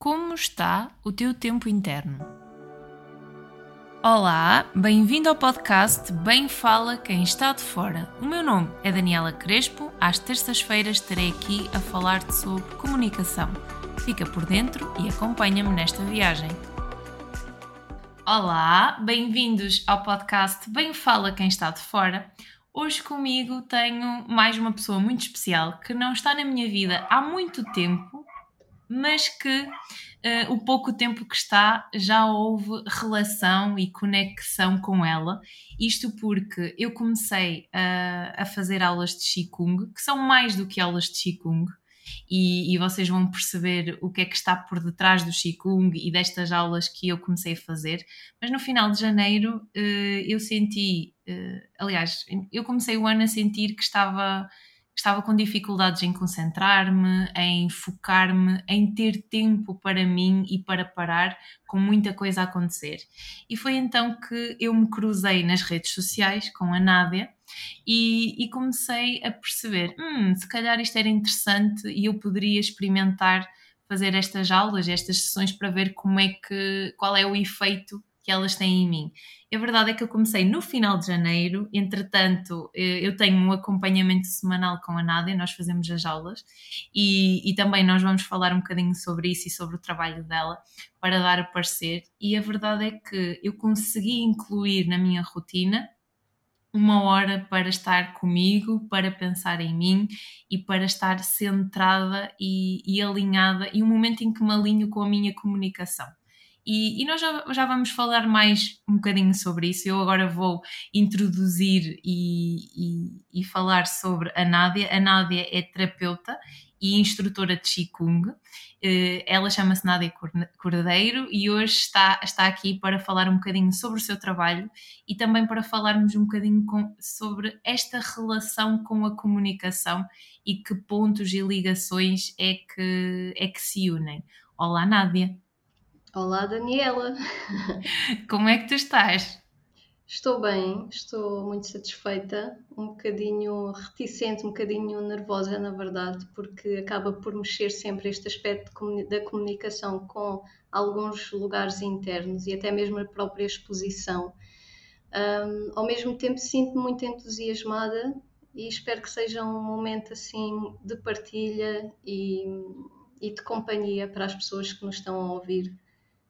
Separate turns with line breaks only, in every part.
Como está o teu tempo interno? Olá, bem-vindo ao podcast Bem Fala Quem Está de Fora. O meu nome é Daniela Crespo. Às terças-feiras estarei aqui a falar-te sobre comunicação. Fica por dentro e acompanha-me nesta viagem. Olá, bem-vindos ao podcast Bem Fala Quem Está de Fora. Hoje comigo tenho mais uma pessoa muito especial que não está na minha vida há muito tempo, mas que uh, o pouco tempo que está já houve relação e conexão com ela. Isto porque eu comecei a, a fazer aulas de Qigong, que são mais do que aulas de Qigong. E, e, vocês vão perceber o que é que está por detrás do Qigong e destas aulas que eu comecei a fazer. Mas no final de janeiro uh, eu senti, uh, aliás, eu comecei o ano a sentir que estava estava com dificuldades em concentrar-me, em focar-me, em ter tempo para mim e para parar, com muita coisa a acontecer. E foi então que eu me cruzei nas redes sociais com a Nádia e, e comecei a perceber: hum, se calhar isto era interessante e eu poderia experimentar fazer estas aulas, estas sessões para ver como é que, qual é o efeito que elas têm em mim. A verdade é que eu comecei no final de janeiro, entretanto, eh, eu tenho um acompanhamento semanal com a Nádia, nós fazemos as aulas e, e também nós vamos falar um bocadinho sobre isso e sobre o trabalho dela para dar o parecer. E a verdade é que eu consegui incluir na minha rotina uma hora para estar comigo, para pensar em mim e para estar centrada e, e alinhada, e um momento em que me alinho com a minha comunicação. E, e, nós já, já vamos falar mais um bocadinho sobre isso. Eu agora vou introduzir e, e, e falar sobre a Nádia. A Nádia é terapeuta e instrutora de Qigong. Eh, ela chama-se Nádia Cordeiro e hoje está, está aqui para falar um bocadinho sobre o seu trabalho e também para falarmos um bocadinho com, sobre esta relação com a comunicação e que pontos e ligações é que, é que se unem. Olá, Nádia.
Olá, Daniela.
Como é que tu estás?
Estou bem, estou muito satisfeita, um bocadinho reticente, um bocadinho nervosa, na verdade, porque acaba por mexer sempre este aspecto da comunicação com alguns lugares internos e até mesmo a própria exposição. Um, ao mesmo tempo, sinto-me muito entusiasmada e espero que seja um momento assim de partilha e, e de companhia para as pessoas que nos estão a ouvir.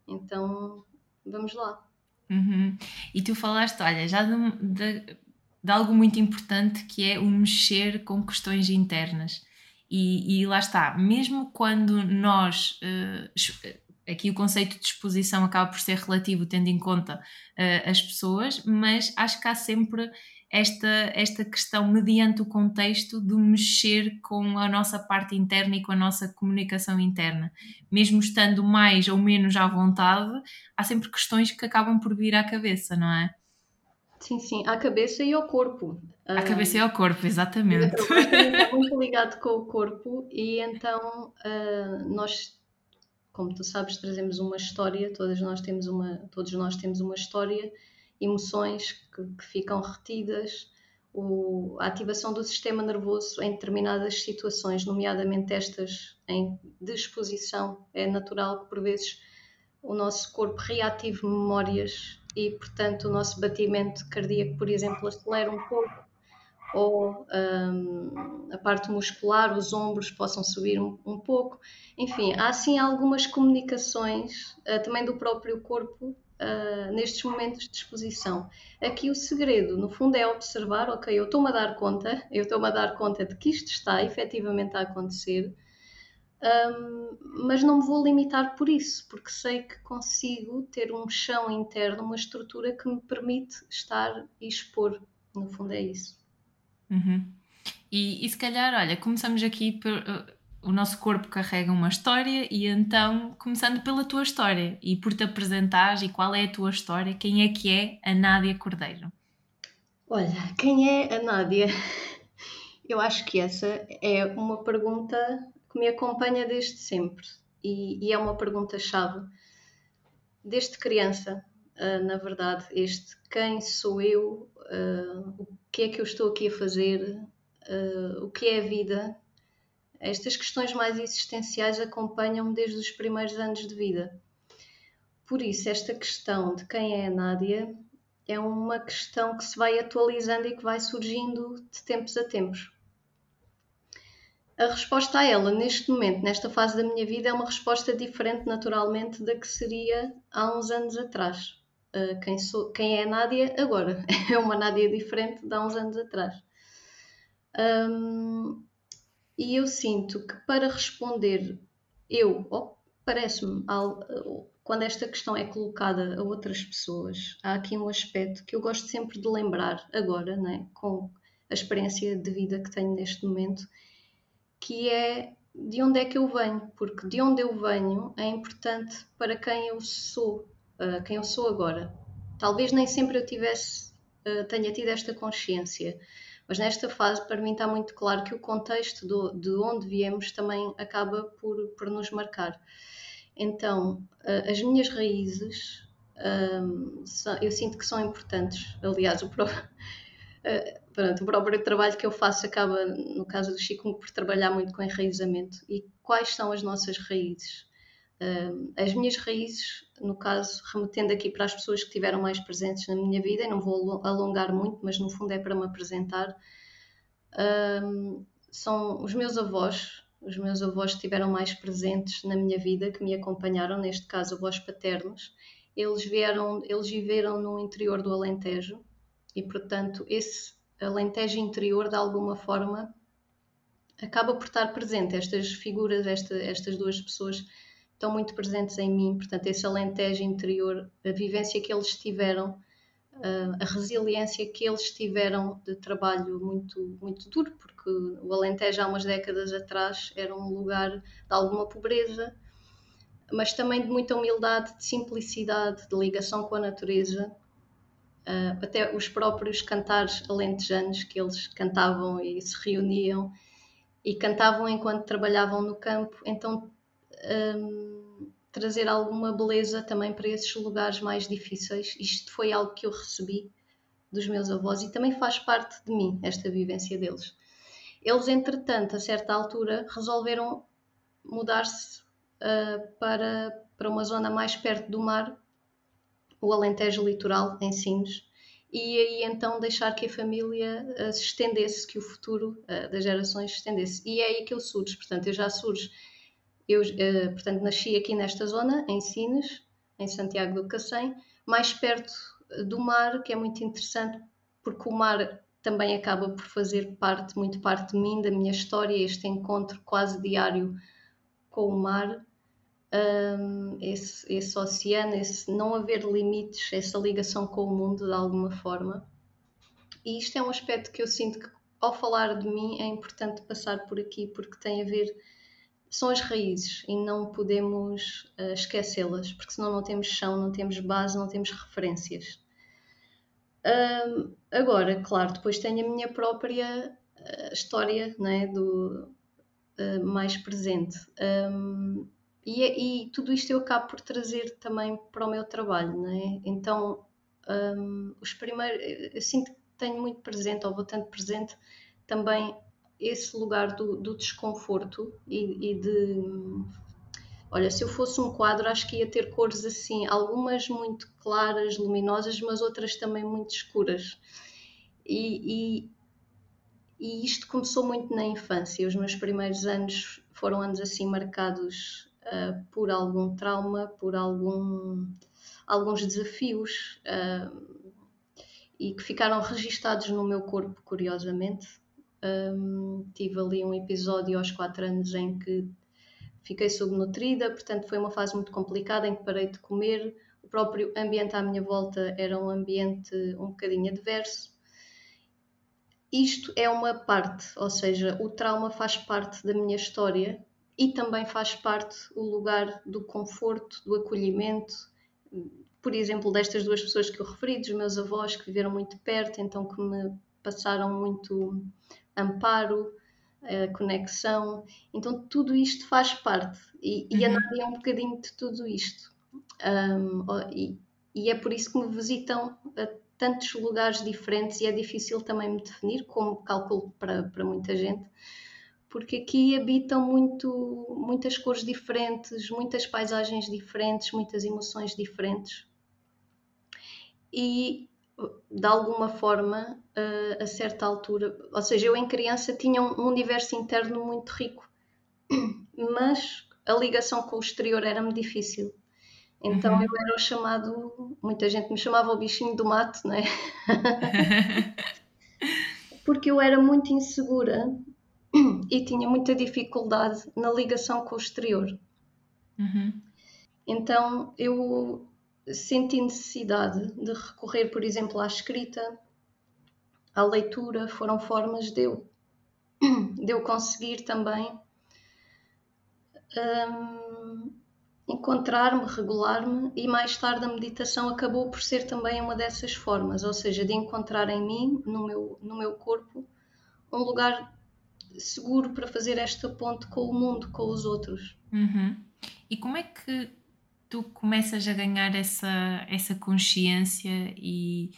Então, vamos lá.
Uhum. E tu falaste, olha, já de, de, de, algo muito importante que é o mexer com questões internas. E, e lá está, mesmo quando nós. Uh, aqui o conceito de exposição acaba por ser relativo, tendo em conta uh, as pessoas, mas acho que há sempre esta, esta questão mediante o contexto de mexer com a nossa parte interna e com a nossa comunicação interna. Mesmo estando mais ou menos à vontade, há sempre questões que acabam por vir à cabeça, não é?
Sim, sim, à cabeça e ao corpo.
À cabeça e ao corpo, exatamente.
Está muito ligado com o corpo e então uh, nós, como tu sabes, trazemos uma história, todos nós temos uma, todos nós temos uma história emoções que, que ficam retidas, o, a ativação do sistema nervoso em determinadas situações, nomeadamente estas em disposição, é natural que por vezes o nosso corpo reative memórias e, portanto, o nosso batimento cardíaco, por exemplo, acelera um pouco, ou um, a parte muscular, os ombros possam subir um, um, pouco. Enfim, há assim algumas comunicações uh, também do próprio corpo uh, nestes momentos de exposição. Aqui o segredo, no fundo, é observar, ok, eu estou-me a dar conta, eu estou-me a dar conta de que isto está efetivamente a acontecer, um, mas não me vou limitar por isso, porque sei que consigo ter um chão interno, uma estrutura que me permite estar e expor. No fundo, é isso.
Uhum. E, e se calhar, olha, começamos aqui por, o nosso corpo carrega uma história e então, começando pela tua história e por te apresentares e qual é a tua história, quem é que é a Nádia Cordeiro?
Olha, quem é a Nádia? Eu acho que essa é uma pergunta que me acompanha desde sempre e, e é uma pergunta-chave. Desde criança, uh, na verdade, este quem sou eu, uh, o que é que eu estou aqui a fazer, uh, o que é a vida, estas questões mais existenciais acompanham-me desde os primeiros anos de vida. Por isso, esta questão de quem é a Nádia é uma questão que se vai atualizando e que vai surgindo de tempos a tempos. A resposta a ela, neste momento, nesta fase da minha vida, é uma resposta diferente, naturalmente, da que seria há uns anos atrás. Uh, quem, sou, quem é a Nádia agora? É uma Nádia diferente de há uns anos atrás. Um, e eu sinto que para responder, eu, oh, parece-me, quando esta questão é colocada a outras pessoas, há aqui um aspecto que eu gosto sempre de lembrar agora, né, com a experiência de vida que tenho neste momento, que é de onde é que eu venho, porque de onde eu venho é importante para quem eu sou, uh, quem eu sou agora. Talvez nem sempre eu tivesse, uh, tenha tido esta consciência, mas nesta fase para mim está muito claro que o contexto do, de onde viemos também acaba por, por nos marcar. Então, as minhas raízes, um, são, eu sinto que são importantes. Aliás, o próprio, uh, pronto, o próprio trabalho que eu faço acaba, no caso do Chico, por trabalhar muito com enraizamento. E quais são as nossas raízes? As minhas raízes, no caso, remetendo aqui para as pessoas que estiveram mais presentes na minha vida, e não vou alongar muito, mas no fundo é para me apresentar, são os meus avós, os meus avós estiveram mais presentes na minha vida, que me acompanharam, neste caso avós paternos. Eles vieram, eles viveram no interior do Alentejo e, portanto, esse Alentejo interior, de alguma forma, acaba por estar presente. Estas figuras, esta, estas duas pessoas estão muito presentes em mim, portanto, esse Alentejo interior, a vivência que eles tiveram a resiliência que eles tiveram de trabalho muito, muito duro, porque o Alentejo há umas décadas atrás era um lugar de alguma pobreza, mas também de muita humildade, de simplicidade, de ligação com a natureza. até os próprios cantares alentejanos que eles cantavam e se reuniam e cantavam enquanto trabalhavam no campo, então um, trazer alguma beleza também para esses lugares mais difíceis. Isto foi algo que eu recebi dos meus avós e também faz parte de mim, esta vivência deles. Eles, entretanto, a certa altura, resolveram mudar-se uh, para, para uma zona mais perto do mar, o Alentejo Litoral, em Sines, e aí então deixar que a família uh, se estendesse, que o futuro uh, das gerações se estendesse. E é aí que eu surjo, portanto, eu já surjo eu, uh, portanto, nasci aqui nesta zona, em Sines, em Santiago do Cacém, mais perto do mar, que é muito interessante, porque o mar também acaba por fazer parte, muito parte de mim, da minha história, este encontro quase diário com o mar, um, esse, esse oceano, esse não haver limites, essa ligação com o mundo de alguma forma. E isto é um aspecto que eu sinto que, ao falar de mim, é importante passar por aqui, porque tem a ver são as raízes e não podemos uh, esquecê-las, porque senão não temos chão, não temos base, não temos referências. Agora, claro, depois tenho a minha própria uh, história né, do, eh, mais presente. Um, e, é, e, tudo isto eu acabo por trazer também para o meu trabalho. Né? Então, um, os primeiros, eu sinto que tenho muito presente, ou vou tanto presente, também esse lugar do, do desconforto e, e, de. Olha, se eu fosse um quadro, acho que ia ter cores assim, algumas muito claras, luminosas, mas outras também muito escuras. E, e, e isto começou muito na infância. Os meus primeiros anos foram anos assim marcados uh, por algum trauma, por algum, alguns desafios. Uh, e que ficaram registados no meu corpo, curiosamente, um, tive ali um episódio aos 4 anos em que fiquei subnutrida, portanto foi uma fase muito complicada em que parei de comer. O próprio ambiente à minha volta era um ambiente um bocadinho adverso. Isto é uma parte, ou seja, o trauma faz parte da minha história e também faz parte o lugar do conforto, do acolhimento, por exemplo, destas duas pessoas que eu referi, dos meus avós que viveram muito perto, então que me passaram muito amparo, conexão. Então, tudo isto faz parte. E, e a uhum. Nádia é um bocadinho de tudo isto. Um, e, e, é por isso que me visitam a tantos lugares diferentes e é difícil também me definir, como calculo para, para muita gente, porque aqui habitam muito, muitas cores diferentes, muitas paisagens diferentes, muitas emoções diferentes. E de alguma forma, a certa altura, ou seja, eu em criança tinha um universo interno muito rico, mas a ligação com o exterior era-me difícil. Então uhum. eu era o chamado, muita gente me chamava o bichinho do mato, não é? Porque eu era muito insegura e tinha muita dificuldade na ligação com o exterior. Uhum. Então eu senti necessidade de recorrer, por exemplo, à escrita, à leitura, foram formas de eu, de eu conseguir também um, encontrar-me, regular-me e mais tarde a meditação acabou por ser também uma dessas formas, ou seja, de encontrar em mim, no meu, no meu corpo, um lugar seguro para fazer esta ponte com o mundo, com os outros.
Uhum. E como é que tu começas a ganhar essa, essa consciência e,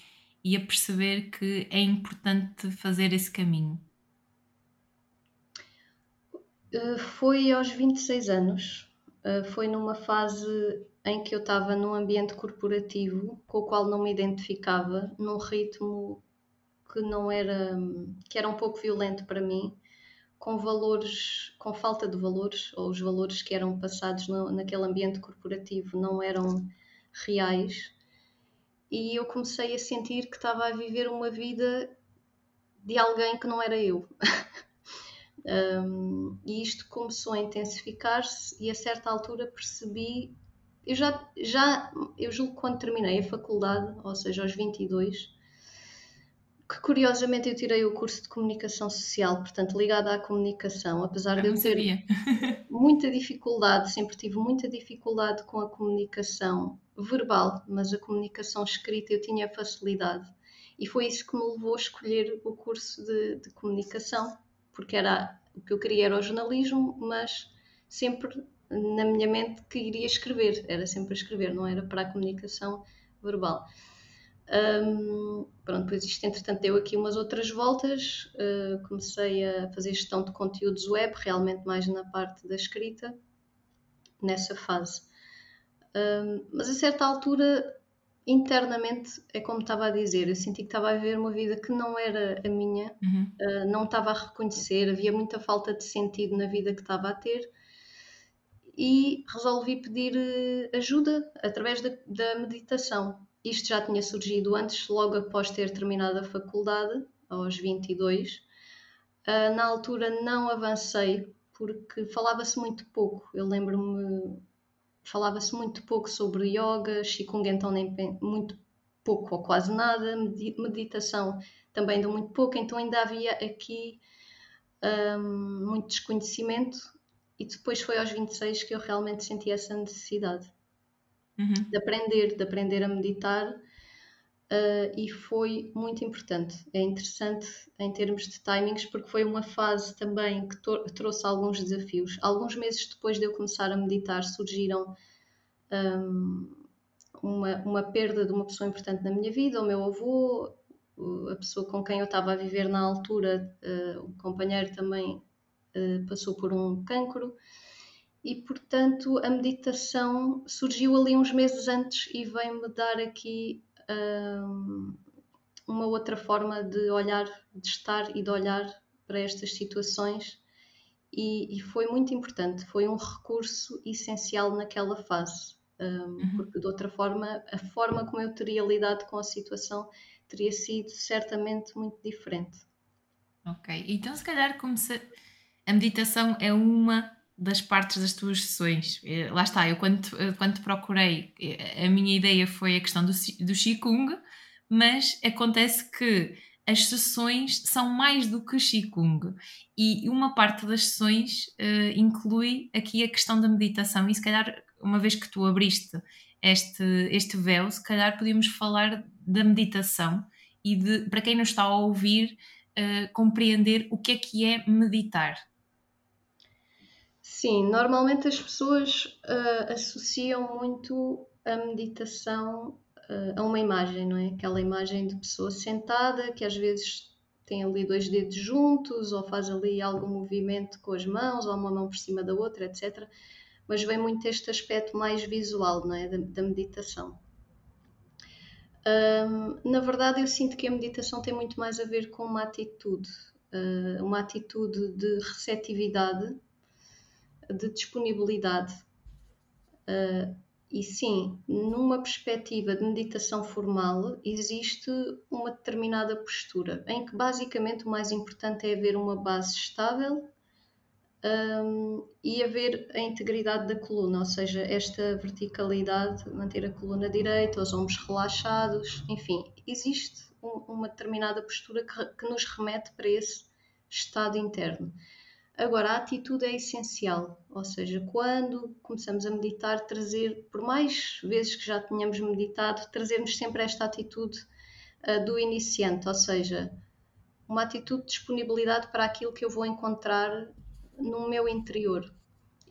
e a perceber que é importante fazer esse caminho?
Uh, foi aos 26 anos ah, foi numa fase em que eu estava num ambiente corporativo com o qual não me identificava, num ritmo que não era, que era um pouco violento para mim, com valores, com falta de valores, ou os valores que eram passados no, naquele ambiente corporativo não eram reais, e eu comecei a sentir que estava a viver uma vida de alguém que não era eu. Um, e isto começou a intensificar-se e a certa altura percebi, eu já, já, eu julgo que quando terminei a faculdade, ou seja, aos 22, que curiosamente eu tirei o curso de comunicação social, portanto ligado à comunicação, apesar eu de eu ter muita dificuldade, sempre tive muita dificuldade com a comunicação verbal, mas a comunicação escrita eu tinha facilidade. E foi isso que me levou a escolher o curso de, de comunicação porque era o que eu queria era o jornalismo, mas sempre na minha mente que iria escrever, era sempre a escrever, não era para a comunicação verbal. Um, pronto, depois isto entretanto deu aqui umas outras voltas, uh, comecei a fazer gestão de conteúdos web, realmente mais na parte da escrita, nessa fase. Um, mas a certa altura internamente é como estava a dizer, eu senti que estava a viver uma vida que não era a minha, uhum. uh, não estava a reconhecer, havia muita falta de sentido na vida que estava a ter e resolvi pedir uh, ajuda através da, da, meditação. Isto já tinha surgido antes, logo após ter terminado a faculdade, aos 22. Uh, ah, na altura não avancei porque falava-se muito pouco. Eu lembro-me falava-se muito pouco sobre yoga, Qigong então nem muito pouco ou quase nada, meditação também deu muito pouco, então ainda havia aqui um, muito desconhecimento e depois foi aos 26 que eu realmente senti essa necessidade uhum. de aprender, de aprender a meditar uh, e foi muito importante. É interessante em termos de timings porque foi uma fase também que trouxe alguns desafios. Alguns meses depois de eu começar a meditar surgiram um, uma, uma perda de uma pessoa importante na minha vida, o meu avô, a pessoa com quem eu estava a viver na altura, uh, o companheiro também uh, passou por um cancro e portanto a meditação surgiu ali uns meses antes e veio-me dar aqui um, uma outra forma de olhar, de estar e de olhar para estas situações e, e foi muito importante, foi um recurso essencial naquela fase, um, uhum. porque de outra forma a forma como eu teria lidado com a situação teria sido certamente muito diferente.
Ok, então se calhar como se a meditação é uma das partes das tuas sessões. Eh, lá está, eu quando, quando te procurei, eh, a minha ideia foi a questão do, do Qigong, mas acontece que as sessões são mais do que Qigong e uma parte das sessões uh, inclui aqui a questão da meditação e se calhar uma vez que tu abriste este, este véu, se calhar podíamos falar da meditação e de, para quem nos está a ouvir, uh, compreender o que é que é meditar.
Sim, normalmente as pessoas uh, associam muito a meditação uh, a uma imagem, não é? Aquela imagem de pessoa sentada que às vezes tem ali dois dedos juntos, ou faz ali algum movimento com as mãos, ou uma mão por cima da outra, etc. Mas vem muito este aspecto mais visual não é? da, da meditação. Um, na verdade, eu sinto que a meditação tem muito mais a ver com uma atitude, uh, uma atitude de receptividade, de disponibilidade. Uh, e sim, numa perspectiva de meditação formal, existe uma determinada postura, em que basicamente o mais importante é haver uma base estável um, e haver a integridade da coluna, ou seja, esta verticalidade, manter a coluna direita, os ombros relaxados, enfim, existe um, uma determinada postura que, que nos remete para esse estado interno. Agora, a atitude é essencial, ou seja, quando começamos a meditar, trazer, por mais vezes que já tenhamos meditado, trazermos sempre esta atitude uh, do iniciante, ou seja, uma atitude de disponibilidade para aquilo que eu vou encontrar no meu interior.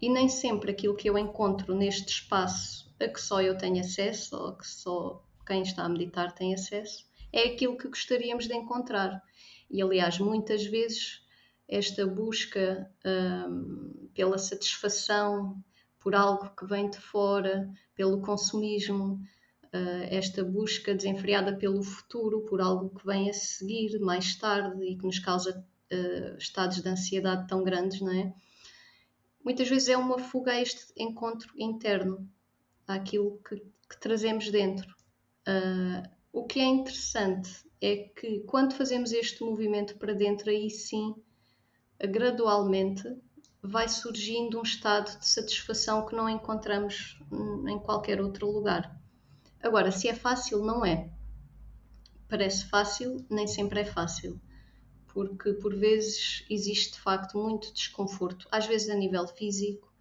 E nem sempre aquilo que eu encontro neste espaço a que só eu tenho acesso, ou que só quem está a meditar tem acesso, é aquilo que gostaríamos de encontrar. E aliás, muitas vezes esta busca um, pela satisfação por algo que vem de fora, pelo consumismo, uh, esta busca desenfreada pelo futuro, por algo que vem a seguir mais tarde e que nos causa uh, estados de ansiedade tão grandes, não é? Muitas vezes é uma fuga a este encontro interno, àquilo que, que trazemos dentro. Uh, o que é interessante é que quando fazemos este movimento para dentro, aí sim gradualmente vai surgindo um estado de satisfação que não encontramos em qualquer outro lugar. Agora, se é fácil, não é. Parece fácil, nem sempre é fácil, porque por vezes existe de facto muito desconforto, às vezes a nível físico,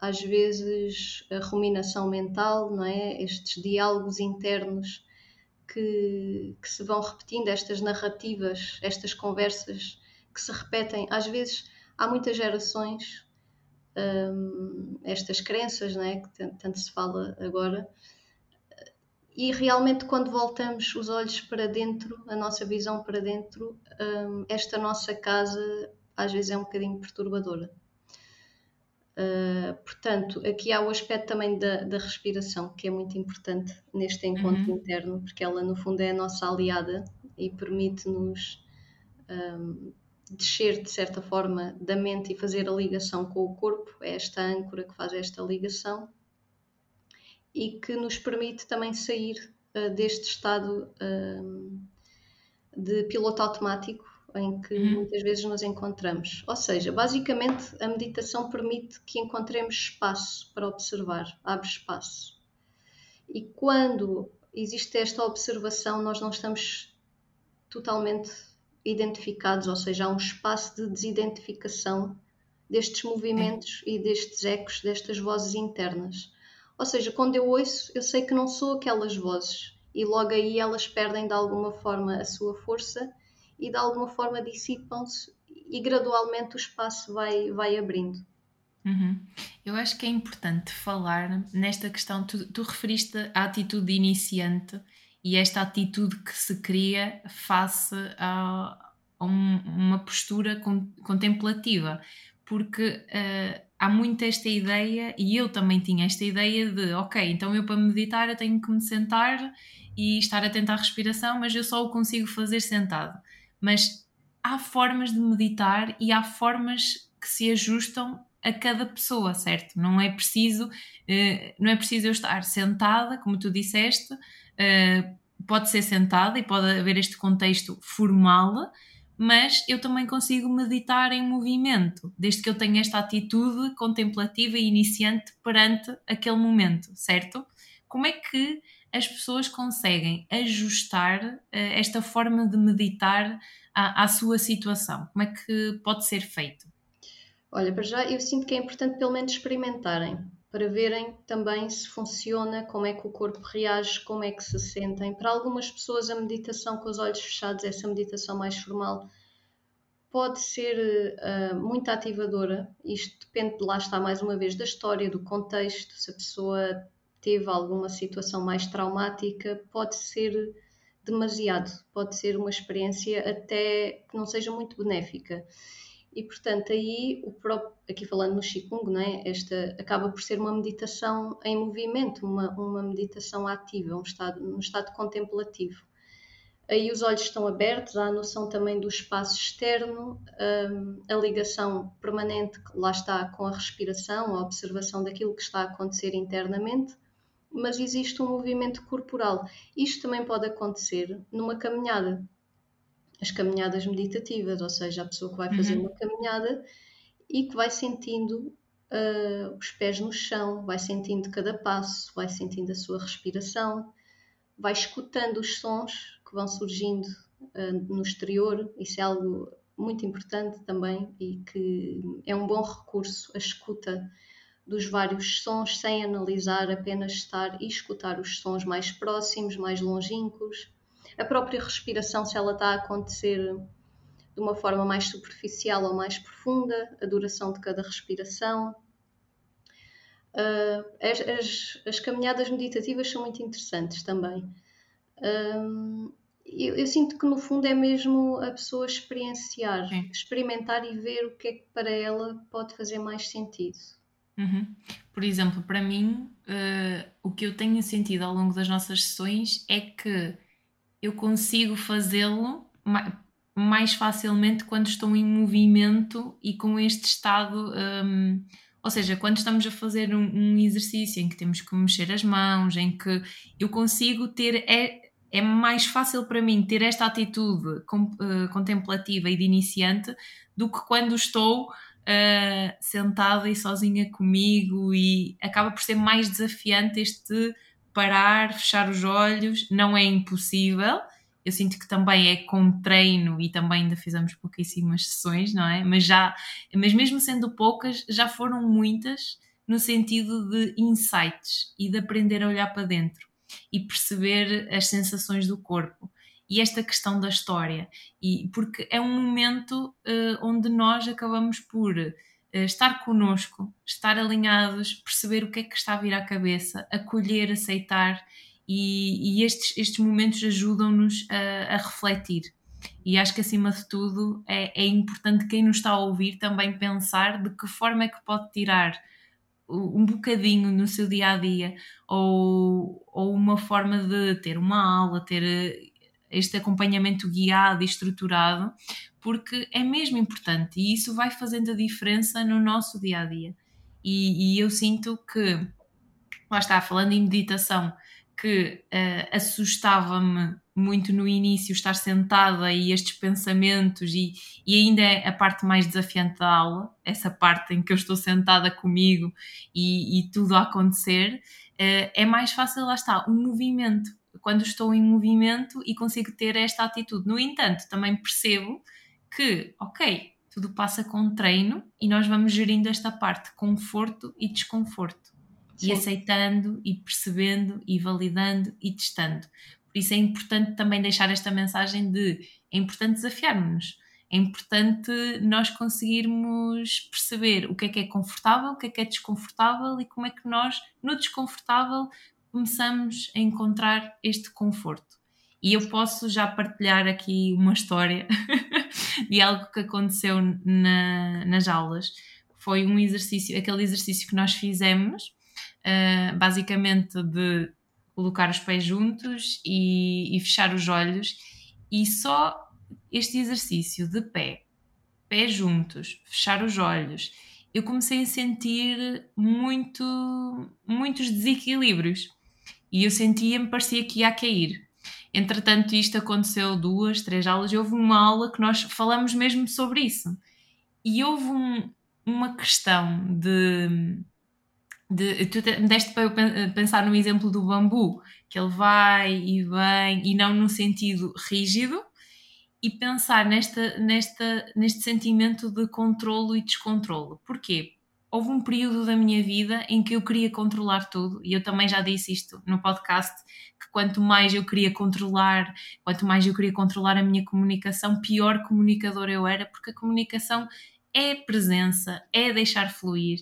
às vezes a ruminação mental, não é? Estes diálogos internos que, que se vão repetindo, estas narrativas, estas conversas que se repetem. Às vezes há muitas gerações, hum, estas crenças, né, que tanto se fala agora, e realmente quando voltamos os olhos para dentro, a nossa visão para dentro, hum, esta nossa casa às vezes é um bocadinho perturbadora. Uh, portanto, aqui há o aspecto também da, da, respiração, que é muito importante neste encontro uhum. interno, porque ela, no fundo, é a nossa aliada e permite-nos um, descer de certa forma da mente e fazer a ligação com o corpo, é esta âncora que faz esta ligação e que nos permite também sair uh, deste estado uh, de piloto automático em que uhum. muitas vezes nos encontramos. Ou seja, basicamente a meditação permite que encontremos espaço para observar, abre espaço. E quando existe esta observação, nós não estamos totalmente identificados, ou seja, há um espaço de desidentificação destes movimentos e destes ecos, destas vozes internas. Ou seja, quando eu ouço, eu sei que não sou aquelas vozes e logo aí elas perdem de alguma forma a sua força e de alguma forma dissipam-se e gradualmente o espaço vai, vai abrindo.
Uhum. Eu acho que é importante falar nesta questão. Tu, tu referiste à atitude iniciante e esta atitude que se cria face a, a um, uma postura contemplativa, porque uh, há muito esta ideia, e eu também tinha esta ideia de, ok, então eu para meditar eu tenho que me sentar e estar atento à respiração, mas eu só o consigo fazer sentado. Mas há formas de meditar e há formas que se ajustam a cada pessoa, certo? Não é preciso, uh, não é preciso eu estar sentada, como tu disseste, pode ser sentada e pode haver este contexto formal, mas eu também consigo meditar em movimento, desde que eu tenha esta atitude contemplativa e iniciante perante aquele momento, certo? Como é que as pessoas conseguem ajustar uh, esta forma de meditar à, à sua situação? Como é que pode ser feito?
Olha, para já eu sinto que é importante pelo menos experimentarem para verem também se funciona, como é que o corpo reage, como é que se sentem. Para algumas pessoas, a meditação com os olhos fechados, essa meditação mais formal, pode ser uh, muito ativadora. Isto depende, lá está mais uma vez, da história, do contexto. Se a pessoa teve alguma situação mais traumática, pode ser demasiado, pode ser uma experiência até que não seja muito benéfica. E portanto, aí, o próprio, aqui falando no Qigong, não é? Esta acaba por ser uma meditação em movimento, uma, uma meditação ativa, um estado, um estado contemplativo. Aí os olhos estão abertos, há a noção também do espaço externo, hum, a ligação permanente, lá está, com a respiração, a observação daquilo que está a acontecer internamente, mas existe um movimento corporal. Isto também pode acontecer numa caminhada as caminhadas meditativas, ou seja, a pessoa que vai fazer uhum. uma caminhada e que vai sentindo uh, os pés no chão, vai sentindo cada passo, vai sentindo a sua respiração, vai escutando os sons que vão surgindo uh, no exterior. Isso é algo muito importante também e que é um bom recurso a escuta dos vários sons sem analisar, apenas estar e escutar os sons mais próximos, mais longínquos a própria respiração, se ela está a acontecer de uma forma mais superficial ou mais profunda, a duração de cada respiração. Uh, as, as, as, caminhadas meditativas são muito interessantes também. Uh, eu, eu, sinto que no fundo é mesmo a pessoa experienciar, Sim. experimentar e ver o que é que para ela pode fazer mais sentido.
Uhum. Por exemplo, para mim, uh, o que eu tenho sentido ao longo das nossas sessões é que eu consigo fazê-lo mais facilmente quando estou em movimento e com este estado. Um, ou seja, quando estamos a fazer um, um, exercício em que temos que mexer as mãos, em que eu consigo ter. É, é mais fácil para mim ter esta atitude com, uh, contemplativa e de iniciante do que quando estou uh, sentada e sozinha comigo e acaba por ser mais desafiante este parar, fechar os olhos, não é impossível. Eu sinto que também é com treino e também ainda fizemos pouquíssimas sessões, não é? Mas já, mas mesmo sendo poucas, já foram muitas no sentido de insights e de aprender a olhar para dentro e perceber as sensações do corpo e esta questão da história e porque é um momento uh, onde nós acabamos por estar connosco, estar alinhados, perceber o que é que está a vir à cabeça, acolher, aceitar e, e estes, estes momentos ajudam-nos a, a, refletir. E acho que acima de tudo é, é importante quem nos está a ouvir também pensar de que forma é que pode tirar um bocadinho no seu dia a dia ou, ou uma forma de ter uma aula, ter eh, este acompanhamento guiado e estruturado porque é mesmo importante e isso vai fazendo a diferença no nosso dia a dia. E, e eu sinto que, lá está, falando em meditação, que uh, assustava-me muito no início estar sentada e estes pensamentos, e, e ainda é a parte mais desafiante da aula, essa parte em que eu estou sentada comigo e, e tudo a acontecer, uh, é mais fácil, lá está, o um movimento. Quando estou em movimento e consigo ter esta atitude. No entanto, também percebo que, ok, tudo passa com treino e nós vamos gerindo esta parte, conforto e desconforto. Sim. E aceitando e percebendo e validando e testando. Por isso é importante também deixar esta mensagem de é importante desafiarmos-nos. É importante nós conseguirmos perceber o que é que é confortável, o que é que é desconfortável e como é que nós, no desconfortável, começamos a encontrar este conforto. E eu posso já partilhar aqui uma história de algo que aconteceu na, nas aulas. Foi um exercício, aquele exercício que nós fizemos, uh, basicamente de colocar os pés juntos e, e fechar os olhos, e só este exercício de pé, pés juntos, fechar os olhos, eu comecei a sentir muito, muitos desequilíbrios. E eu sentia-me, parecia que ia cair. Entretanto, isto aconteceu duas, três aulas e houve uma aula que nós falamos mesmo sobre isso. E houve um, uma questão de, de. Tu deste para eu pensar no exemplo do bambu, que ele vai e vem, e não num sentido rígido, e pensar nesta, nesta, neste sentimento de controlo e descontrolo. Porquê? Houve um período da minha vida em que eu queria controlar tudo, e eu também já disse isto no podcast, que quanto mais eu queria controlar, quanto mais eu queria controlar a minha comunicação, pior comunicador eu era, porque a comunicação é presença, é deixar fluir.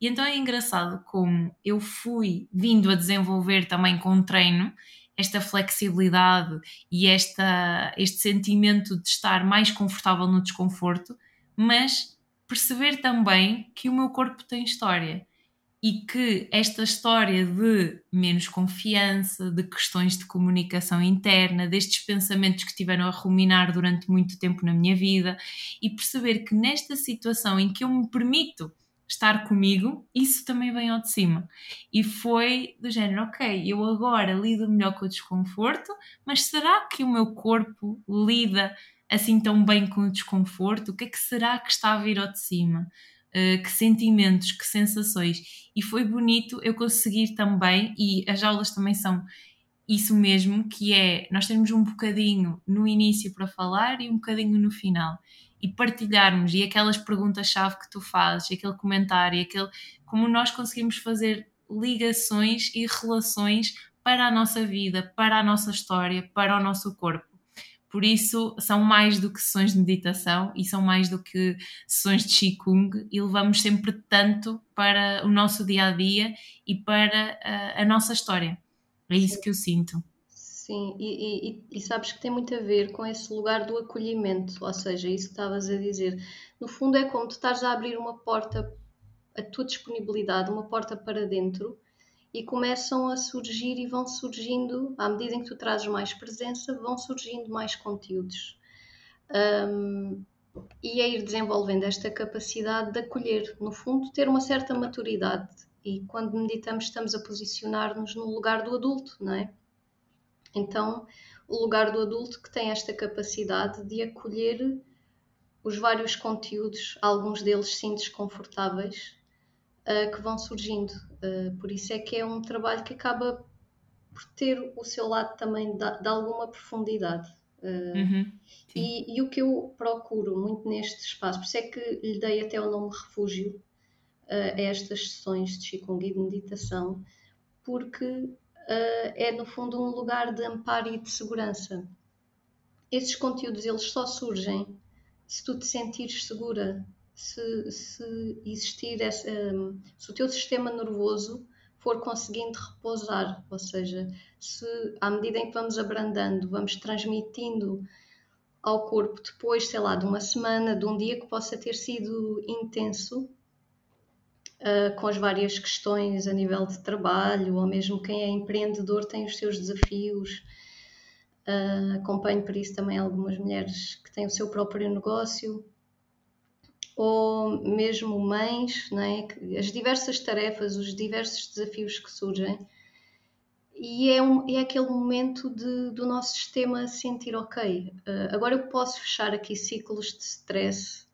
E então é engraçado como eu fui vindo a desenvolver também com o treino esta flexibilidade e esta, este sentimento de estar mais confortável no desconforto, mas perceber também que o meu corpo tem história e que esta história de menos confiança, de questões de comunicação interna, destes pensamentos que tiveram a ruminar durante muito tempo na minha vida e perceber que nesta situação em que eu me permito estar comigo, isso também vem ao de cima. E foi do género, ok, eu agora lido melhor com o desconforto, mas será que o meu corpo lida assim tão bem com o desconforto? O que é que será que está a vir ao de cima? Uh, que sentimentos, que sensações. E foi bonito eu conseguir também, e as aulas também são isso mesmo, que é nós temos um bocadinho no início para falar e um bocadinho no final e partilharmos e aquelas perguntas-chave que tu fazes, aquele comentário, aquele como nós conseguimos fazer ligações e relações para a nossa vida, para a nossa história, para o nosso corpo. Por isso, são mais do que sessões de meditação e são mais do que sessões de Qigong e levamos sempre tanto para o nosso dia a dia e para a, a nossa história. É isso que eu sinto.
Sim, e, e, e, sabes que tem muito a ver com esse lugar do acolhimento, ou seja, isso que estavas a dizer. No fundo, é como tu estás a abrir uma porta, a tua disponibilidade, uma porta para dentro, e começam a surgir e vão surgindo, à medida em que tu trazes mais presença, vão surgindo mais conteúdos. Um, e é ir desenvolvendo esta capacidade de acolher, no fundo, ter uma certa maturidade. E quando meditamos, estamos a posicionar-nos no lugar do adulto, não é? Então, o lugar do adulto que tem esta capacidade de acolher os vários conteúdos, alguns deles sim desconfortáveis, uh, que vão surgindo. Uh, por isso é que é um trabalho que acaba por ter o seu lado também de, de alguma profundidade. Uh, uhum, e, e, o que eu procuro muito neste espaço, por isso é que lhe dei até o nome refúgio a estas sessões de Qigong e de meditação, porque uh, é no fundo um lugar de amparo e de segurança. Esses conteúdos eles só surgem se tu te sentires segura, se, se existir essa, um, se o teu sistema nervoso for conseguindo repousar, ou seja, se à medida em que vamos abrandando, vamos transmitindo ao corpo depois, sei lá, de uma semana, de um dia que possa ter sido intenso, uh, com as várias questões a nível de trabalho, ou mesmo quem é empreendedor tem os seus desafios. Uh, acompanho por isso também algumas mulheres que têm o seu próprio negócio, ou mesmo mães, é? as diversas tarefas, os diversos desafios que surgem. E é, um, é aquele momento de, do nosso sistema sentir, ok, uh, agora eu posso fechar aqui ciclos de stress,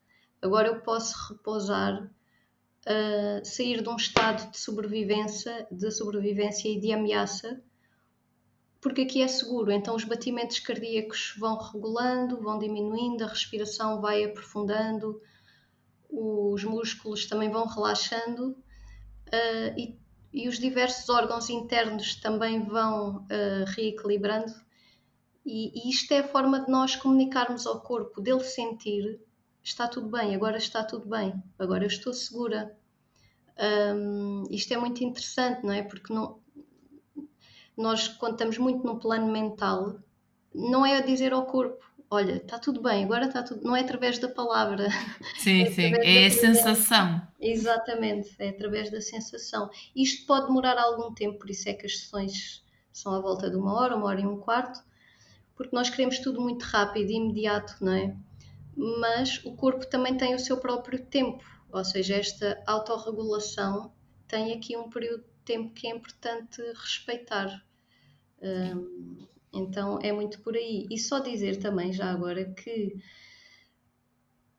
agora eu posso repousar, uh, sair de um estado de sobrevivência, de sobrevivência e de ameaça, porque aqui é seguro. Então os batimentos cardíacos vão regulando, vão diminuindo, a respiração vai aprofundando, os músculos também vão relaxando uh, e, e, os diversos órgãos internos também vão uh, reequilibrando. E, e isto é a forma de nós comunicarmos ao corpo, dele sentir está tudo bem, agora está tudo bem, agora eu estou segura. Um, isto é muito interessante, não é? Porque não, nós, quando estamos muito no plano mental, não é a dizer ao corpo, olha, está tudo bem, agora está tudo, não é através da palavra.
Sim, é sim, é a sensação.
Exatamente, é através da sensação. Isto pode demorar algum tempo, por isso é que as sessões são à volta de uma hora, uma hora e um quarto, porque nós queremos tudo muito rápido e imediato, não é? mas o corpo também tem o seu próprio tempo, ou seja, esta autorregulação tem aqui um período de tempo que é importante respeitar. Um, então é muito por aí. E só dizer também, já agora, que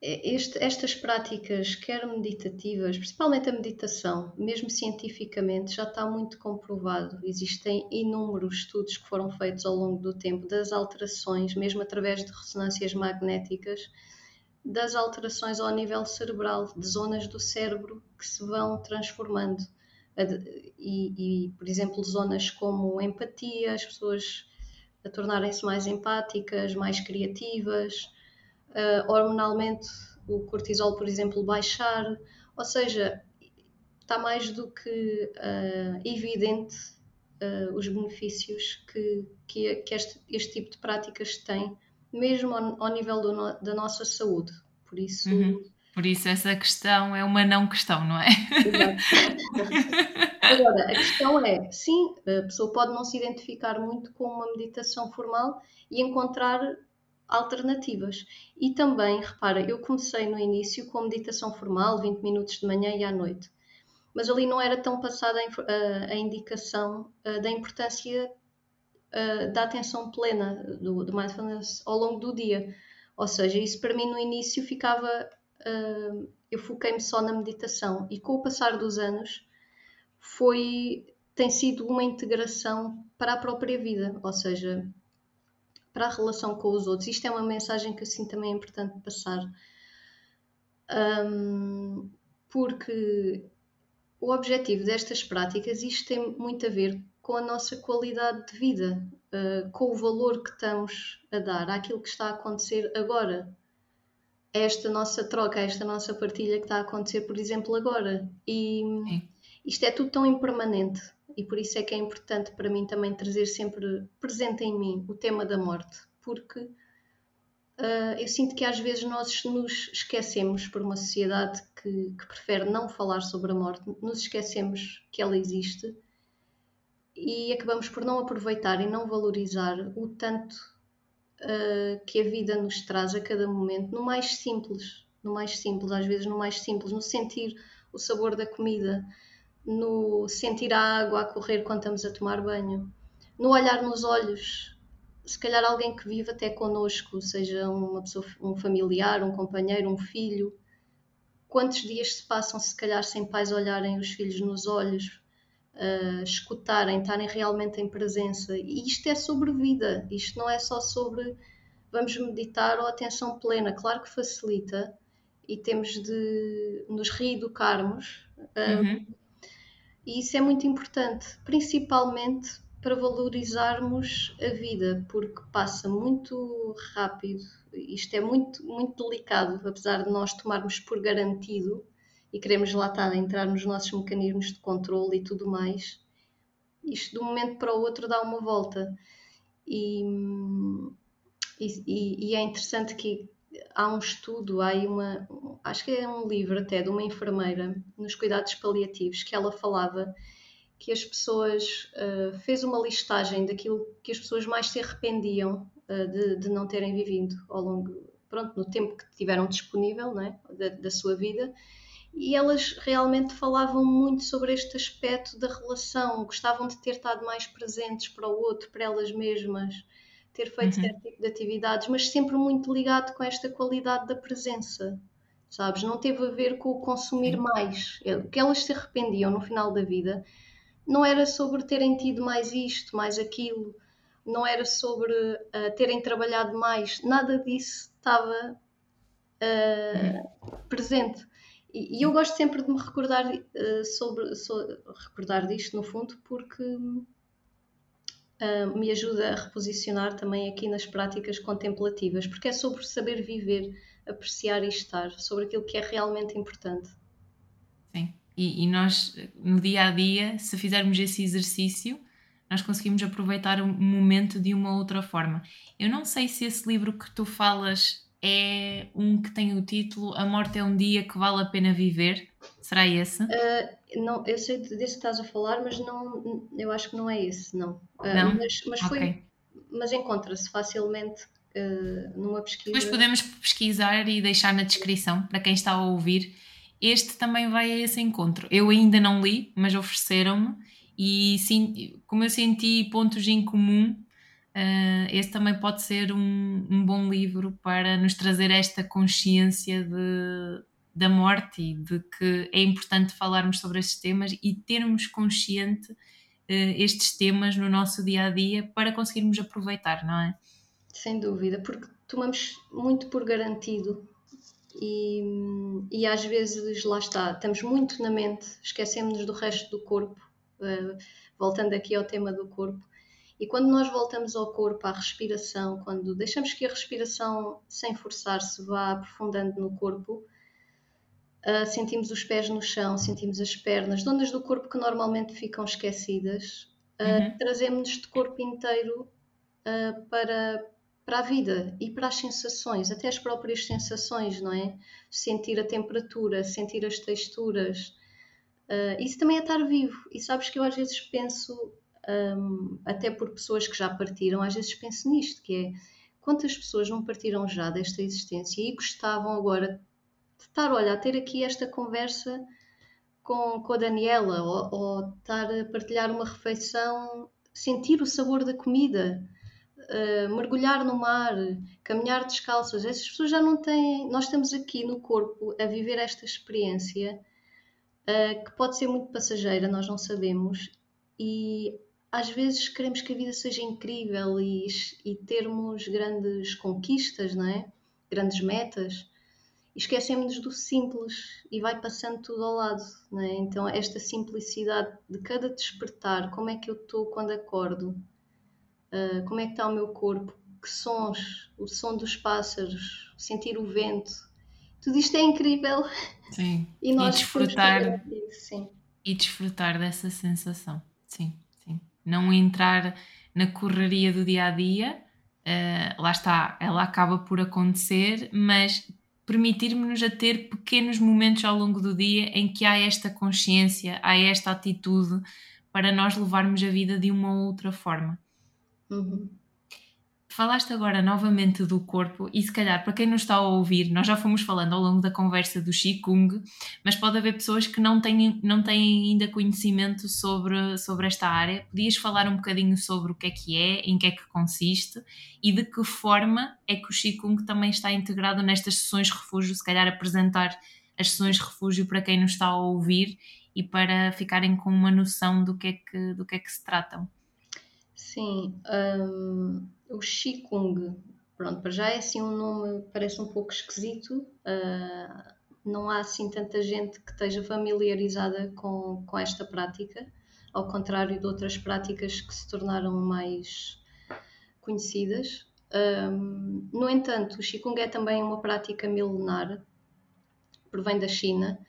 este, estas práticas, quer meditativas, principalmente a meditação, mesmo cientificamente, já está muito comprovado. Existem inúmeros estudos que foram feitos ao longo do tempo das alterações, mesmo através de ressonâncias magnéticas, das alterações ao nível cerebral, de zonas do cérebro que se vão transformando. E, e por exemplo, zonas como empatia, as pessoas a tornarem-se mais empáticas, mais criativas, uh, hormonalmente o cortisol, por exemplo, baixar, ou seja, está mais do que uh, evidente uh, os benefícios que, que, que este, este, tipo de práticas têm, mesmo ao, ao nível no, da nossa saúde. Por isso.
Uhum. Por isso, essa questão é uma não questão, não é?
Agora, a questão é: sim, a pessoa pode não se identificar muito com uma meditação formal e encontrar alternativas. E também, repara, eu comecei no início com meditação formal, 20 minutos de manhã e à noite mas ali não era tão passada a, indicação da importância da atenção plena do, do, mindfulness ao longo do dia. Ou seja, isso para mim no início ficava. Uh, eu foquei-me só na meditação e com o passar dos anos foi tem sido uma integração para a própria vida, ou seja, para a relação com os outros. Isto é uma mensagem que assim também é importante passar. Um, porque o objetivo destas práticas, isto tem muito a ver com a nossa qualidade de vida, uh, com o valor que estamos a dar àquilo que está a acontecer agora. Esta nossa troca, esta nossa partilha que está a acontecer, por exemplo, agora. E Sim. isto é tudo tão impermanente e por isso é que é importante para mim também trazer sempre presente em mim o tema da morte, porque Uh, eu sinto que às vezes nós nos esquecemos, por uma sociedade que, que, prefere não falar sobre a morte, nos esquecemos que ela existe e acabamos por não aproveitar e não valorizar o tanto uh, que a vida nos traz a cada momento, no mais simples, no mais simples, às vezes no mais simples, no sentir o sabor da comida, no sentir a água a correr quando estamos a tomar banho, no olhar nos olhos se calhar alguém que vive até connosco, seja uma pessoa, um familiar, um companheiro, um filho. Quantos dias se passam, se calhar, sem pais olharem os filhos nos olhos, uh, escutarem, estarem realmente em presença? E isto é sobre vida, isto não é só sobre vamos meditar ou atenção plena. Claro que facilita e temos de nos reeducarmos. Uh, uhum. E isso é muito importante, principalmente para valorizarmos a vida, porque passa muito rápido. Isto é muito, muito delicado, apesar de nós tomarmos por garantido e queremos lá estar a entrar nos nossos mecanismos de controle e tudo mais. Isto de um momento para o outro dá uma volta. E, e, e é interessante que há um estudo, há uma, acho que é um livro até de uma enfermeira nos cuidados paliativos que ela falava que as pessoas uh, fez uma listagem daquilo que as pessoas mais se arrependiam uh, de, de, não terem vivido ao longo, pronto, no tempo que tiveram disponível, né, da, da, sua vida, e elas realmente falavam muito sobre este aspecto da relação, gostavam de ter estado mais presentes para o outro, para elas mesmas, ter feito uhum. certo tipo de atividades, mas sempre muito ligado com esta qualidade da presença, sabes? Não teve a ver com o consumir mais. É, o que elas se arrependiam no final da vida não era sobre terem tido mais isto, mais aquilo, não era sobre uh, terem trabalhado mais, nada disso estava uh, presente. E, e, eu gosto sempre de me recordar uh, sobre, recordar disto no fundo porque me ajuda a reposicionar também aqui nas práticas contemplativas, porque é sobre saber viver, apreciar e estar, sobre aquilo que é realmente importante.
Sim. E, e, nós, no dia a dia, se fizermos esse exercício, nós conseguimos aproveitar o momento de uma outra forma. Eu não sei se esse livro que tu falas é um que tem o título A Morte é um Dia que Vale a Pena Viver. Será esse?
Uh, não, eu sei desse que estás a falar, mas não, eu acho que não é esse, não.
Uh, não?
Mas, mas, foi, okay. mas encontra-se facilmente uh, numa pesquisa.
Depois podemos pesquisar e deixar na descrição para quem está a ouvir este também vai a esse encontro. Eu ainda não li, mas ofereceram-me e sim, como eu senti pontos em comum, uh, esse também pode ser um, um, bom livro para nos trazer esta consciência de, da morte e de que é importante falarmos sobre estes temas e termos consciente uh, estes temas no nosso dia a dia para conseguirmos aproveitar, não é?
Sem dúvida, porque tomamos muito por garantido e, e às vezes lá está, estamos muito na mente, esquecemos-nos do resto do corpo, uh, voltando aqui ao tema do corpo. E quando nós voltamos ao corpo, à respiração, quando deixamos que a respiração, sem forçar-se, vá aprofundando no corpo, uh, sentimos os pés no chão, sentimos as pernas, zonas do corpo que normalmente ficam esquecidas, uhum. trazemos-nos de corpo inteiro uh, para, para a vida e para as sensações, até as próprias sensações, não é? Sentir a temperatura, sentir as texturas. Uh, isso também é estar vivo. E sabes que eu às vezes penso, um, até por pessoas que já partiram, às vezes penso nisto, que é quantas pessoas não partiram já desta existência e gostavam agora de estar, olha, a ter aqui esta conversa com, com a Daniela ou, ou estar a partilhar uma refeição, sentir o sabor da comida, uh, mergulhar no mar, caminhar descalças. Essas pessoas já não têm. Nós estamos aqui no corpo a viver esta experiência uh, que pode ser muito passageira, nós não sabemos, e às vezes queremos que a vida seja incrível e, e termos grandes conquistas, não é? Grandes metas esquecemos do simples e vai passando tudo ao lado. Né? Então, esta simplicidade de cada despertar, como é que eu estou quando acordo, uh, como é que está o meu corpo, que sons, o som dos pássaros, sentir o vento, tudo isto é incrível.
Sim. e nós e desfrutar, e desfrutar dessa sensação. Sim. Não entrar na correria do dia a dia. Uh, lá está, ela acaba por acontecer, mas permitir-nos a ter pequenos momentos ao longo do dia em que há esta consciência, há esta atitude para nós levarmos a vida de uma ou outra forma. Uhum. Falaste agora novamente do corpo e se calhar para quem nos está a ouvir, nós já fomos falando ao longo da conversa do Qigong, mas pode haver pessoas que não têm, não têm ainda conhecimento sobre, sobre esta área. Podias falar um bocadinho sobre o que é que é, em que é que consiste e de que forma é que o Qigong também está integrado nestas sessões refúgio, se calhar apresentar as sessões refúgio para quem nos está a ouvir e para ficarem com uma noção do que é que, do que, é que se tratam.
Sim, um, o Qigong, pronto, para já é assim um nome, parece um pouco esquisito, uh, não há assim tanta gente que esteja familiarizada com, com esta prática, ao contrário de outras práticas que se tornaram mais conhecidas. Um, no entanto, o Qigong é também uma prática milenar, provém da China,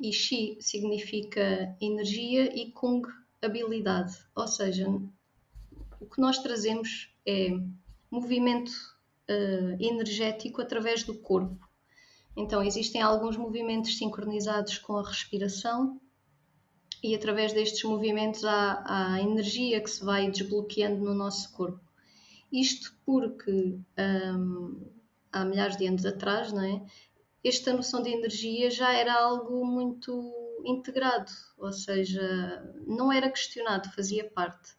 e Qi significa energia e Kung habilidade, ou seja, o que nós trazemos é movimento uh, energético através do corpo. Então, existem alguns movimentos sincronizados com a respiração, e através destes movimentos há, há energia que se vai desbloqueando no nosso corpo. Isto porque um, há milhares de anos atrás, não é? esta noção de energia já era algo muito integrado, ou seja, não era questionado, fazia parte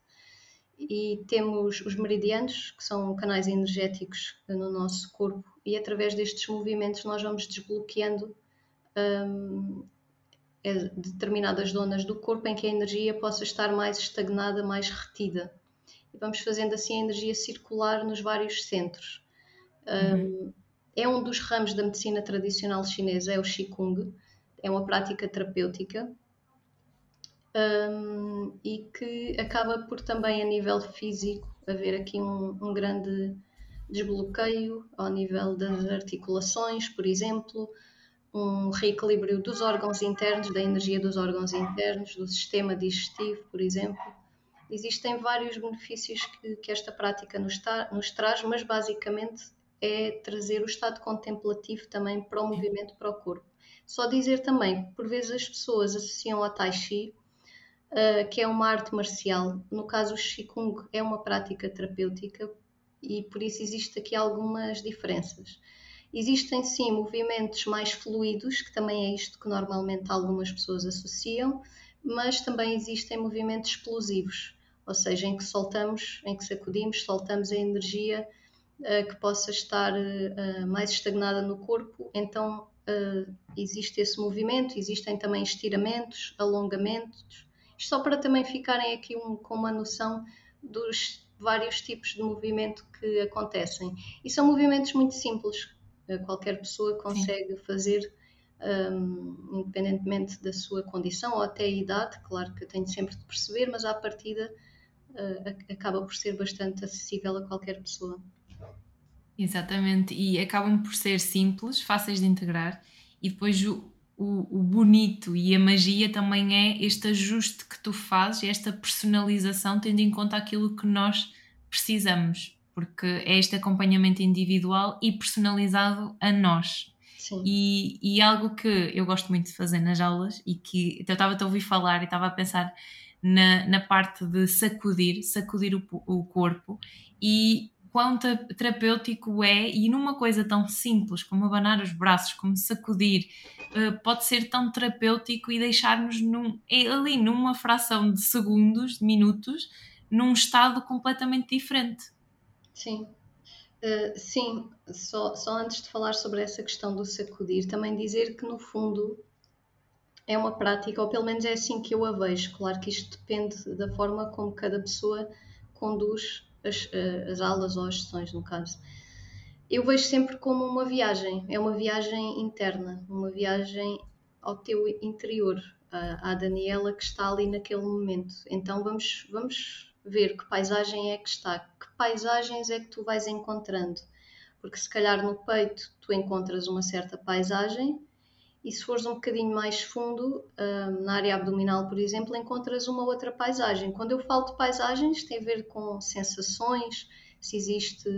e temos os meridianos, que são canais energéticos no nosso corpo, e através destes movimentos nós vamos desbloqueando um, é, determinadas zonas do corpo em que a energia possa estar mais estagnada, mais retida. E vamos fazendo assim a energia circular nos vários centros. Uhum. Um, é um dos ramos da medicina tradicional chinesa, é o Qigong, é uma prática terapêutica um, e que acaba por também a nível físico haver aqui um, um grande desbloqueio ao nível das articulações, por exemplo, um reequilíbrio dos órgãos internos, da energia dos órgãos internos, do sistema digestivo, por exemplo. Existem vários benefícios que, que esta prática nos, tá, nos, traz, mas basicamente é trazer o estado contemplativo também para o movimento, para o corpo. Só dizer também que por vezes as pessoas associam a Tai Chi uh, que é uma arte marcial. No caso, o Qigong é uma prática terapêutica e por isso existe aqui algumas diferenças. Existem sim movimentos mais fluidos, que também é isto que normalmente algumas pessoas associam, mas também existem movimentos explosivos, ou seja, em que soltamos, em que sacudimos, soltamos a energia uh, que possa estar uh, mais estagnada no corpo, então uh, existe esse movimento, existem também estiramentos, alongamentos, só para também ficarem aqui um, com uma noção dos vários tipos de movimento que acontecem. E são movimentos muito simples, eh, qualquer pessoa consegue Sim. fazer, um, independentemente da sua condição ou até a idade, claro que eu tenho sempre de perceber, mas à partida uh, acaba por ser bastante acessível a qualquer pessoa.
Exatamente, e acabam por ser simples, fáceis de integrar, e depois o, o, o, bonito e a magia também é este ajuste que tu fazes, esta personalização, tendo em conta aquilo que nós precisamos, porque é este acompanhamento individual e personalizado a nós. Sim. E, e algo que eu gosto muito de fazer nas aulas e que eu estava a ouvir falar e estava a pensar na, na parte de sacudir, sacudir o, o corpo e quão terapêutico é e numa coisa tão simples como abanar os braços, como sacudir, eh, pode ser tão terapêutico e deixar-nos num, é ali numa fração de segundos, de minutos, num estado completamente diferente.
Sim. Uh, sim, só, só antes de falar sobre essa questão do sacudir, também dizer que no fundo é uma prática, ou pelo menos é assim que eu a vejo. Claro que isto depende da forma como cada pessoa conduz as, eh, as aulas ou as sessões, no caso. Eu vejo sempre como uma viagem, é uma viagem interna, uma viagem ao teu interior, à, à Daniela que está ali naquele momento. Então vamos, vamos ver que paisagem é que está, que paisagens é que tu vais encontrando. Porque se calhar no peito tu encontras uma certa paisagem, e se fores um bocadinho mais fundo, hum, na área abdominal, por exemplo, encontras uma outra paisagem. Quando eu falo de paisagens, tem a ver com sensações, se existe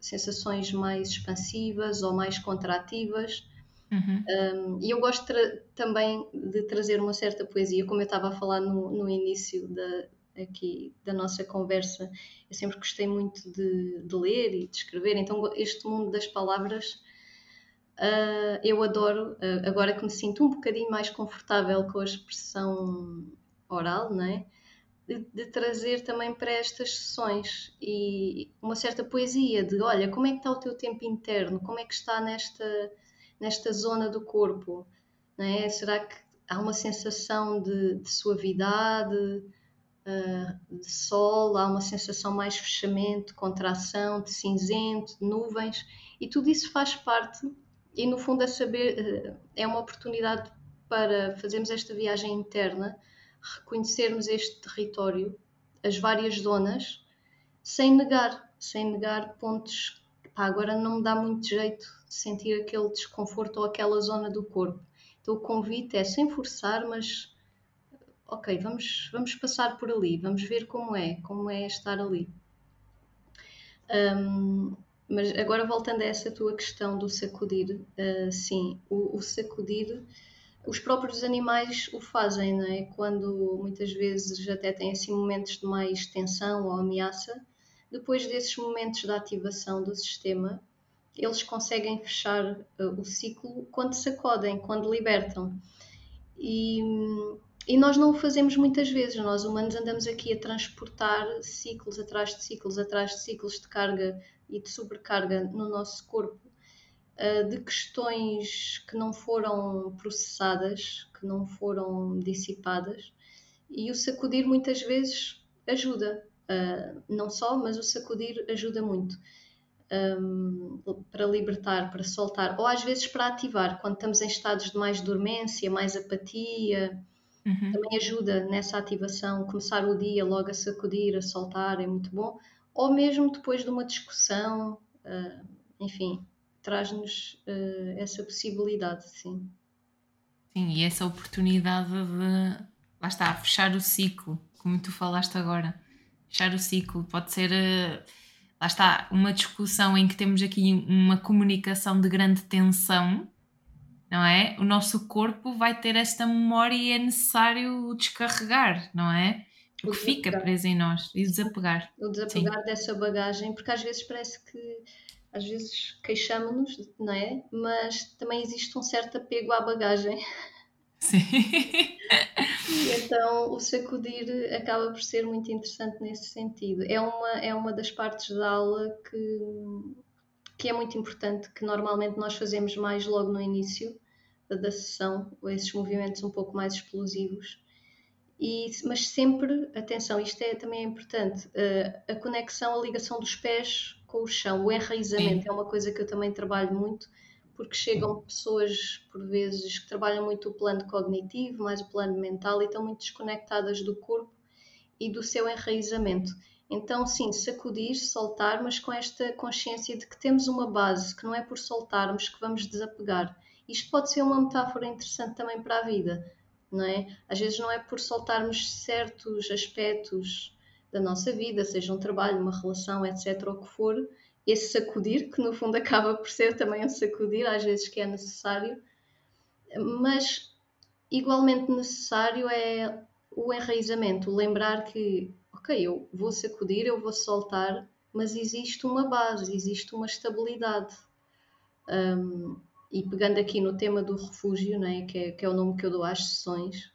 sensações mais expansivas ou mais contrativas. Uhum. Um, e eu gosto também de trazer uma certa poesia, como eu estava a falar no, no início da, aqui da nossa conversa. Eu sempre gostei muito de, de ler e de escrever, então este mundo das palavras Uh, eu adoro, uh, agora que me sinto um bocadinho mais confortável com a expressão oral, é? De, de, trazer também para estas sessões e uma certa poesia de olha, como é que está o teu tempo interno, como é que está nesta, nesta zona do corpo, é? Será que há uma sensação de, de suavidade, uh, de sol, há uma sensação mais fechamento, contração, de cinzento, de nuvens, e tudo isso faz parte e no fundo é saber, eh, é uma oportunidade para fazermos esta viagem interna, reconhecermos este território, as várias zonas, sem negar, sem negar pontos. Pá, agora não me dá muito jeito sentir aquele desconforto ou aquela zona do corpo. Então o convite é sem forçar, mas ok, vamos, vamos passar por ali, vamos ver como é, como é estar ali. Um, mas agora voltando a essa tua questão do sacudir, uh, sim, o, o, sacudir, os próprios animais o fazem, não é? Quando muitas vezes até têm assim momentos de mais tensão ou ameaça, depois desses momentos de ativação do sistema, eles conseguem fechar uh, o ciclo quando sacodem, quando libertam. E, e nós não o fazemos muitas vezes. Nós humanos andamos aqui a transportar ciclos atrás de ciclos, atrás de ciclos de carga e de sobrecarga no nosso corpo uh, de questões que não foram processadas, que não foram dissipadas, e o sacudir muitas vezes ajuda, uh, não só, mas o sacudir ajuda muito. Um, para libertar, para soltar, ou às vezes para ativar, quando estamos em estados de mais dormência, mais apatia, uhum. também ajuda nessa ativação. Começar o dia logo a sacudir, a soltar, é muito bom ou mesmo depois de uma discussão, uh, enfim, traz-nos uh, essa possibilidade, sim.
Sim, e essa oportunidade de, lá está, fechar o ciclo, como tu falaste agora. Fechar o ciclo pode ser, uh, lá está, uma discussão em que temos aqui uma comunicação de grande tensão, não é? O nosso corpo vai ter esta memória e é necessário descarregar, não é? O que fica preso em nós e desapegar.
O desapegar Sim. dessa bagagem, porque às vezes parece que às vezes queixamos-nos, não é? Mas também existe um certo apego à bagagem. Sim. Então o sacudir acaba por ser muito interessante nesse sentido. É uma, é uma das partes da aula que, que é muito importante, que normalmente nós fazemos mais logo no início da sessão, esses movimentos um pouco mais explosivos e, mas sempre, atenção, isto é, também é importante, uh, a conexão, a ligação dos pés com o chão, o enraizamento é uma coisa que eu também trabalho muito, porque chegam pessoas, por vezes, que trabalham muito o plano cognitivo, mais o plano mental, e estão muito desconectadas do corpo e do seu enraizamento. Então, sim, sacudir, soltar, mas com esta consciência de que temos uma base, que não é por soltarmos que vamos desapegar. Isto pode ser uma metáfora interessante também para a vida, não é? Às vezes não é por soltarmos certos aspectos da nossa vida, seja um trabalho, uma relação, etc., o que for, esse sacudir, que no fundo acaba por ser também um sacudir, às vezes que é necessário, mas igualmente necessário é o enraizamento, lembrar que, ok, eu vou sacudir, eu vou soltar, mas existe uma base, existe uma estabilidade. Um, e pegando aqui no tema do refúgio, né, que, é, que é o nome que eu dou às sessões,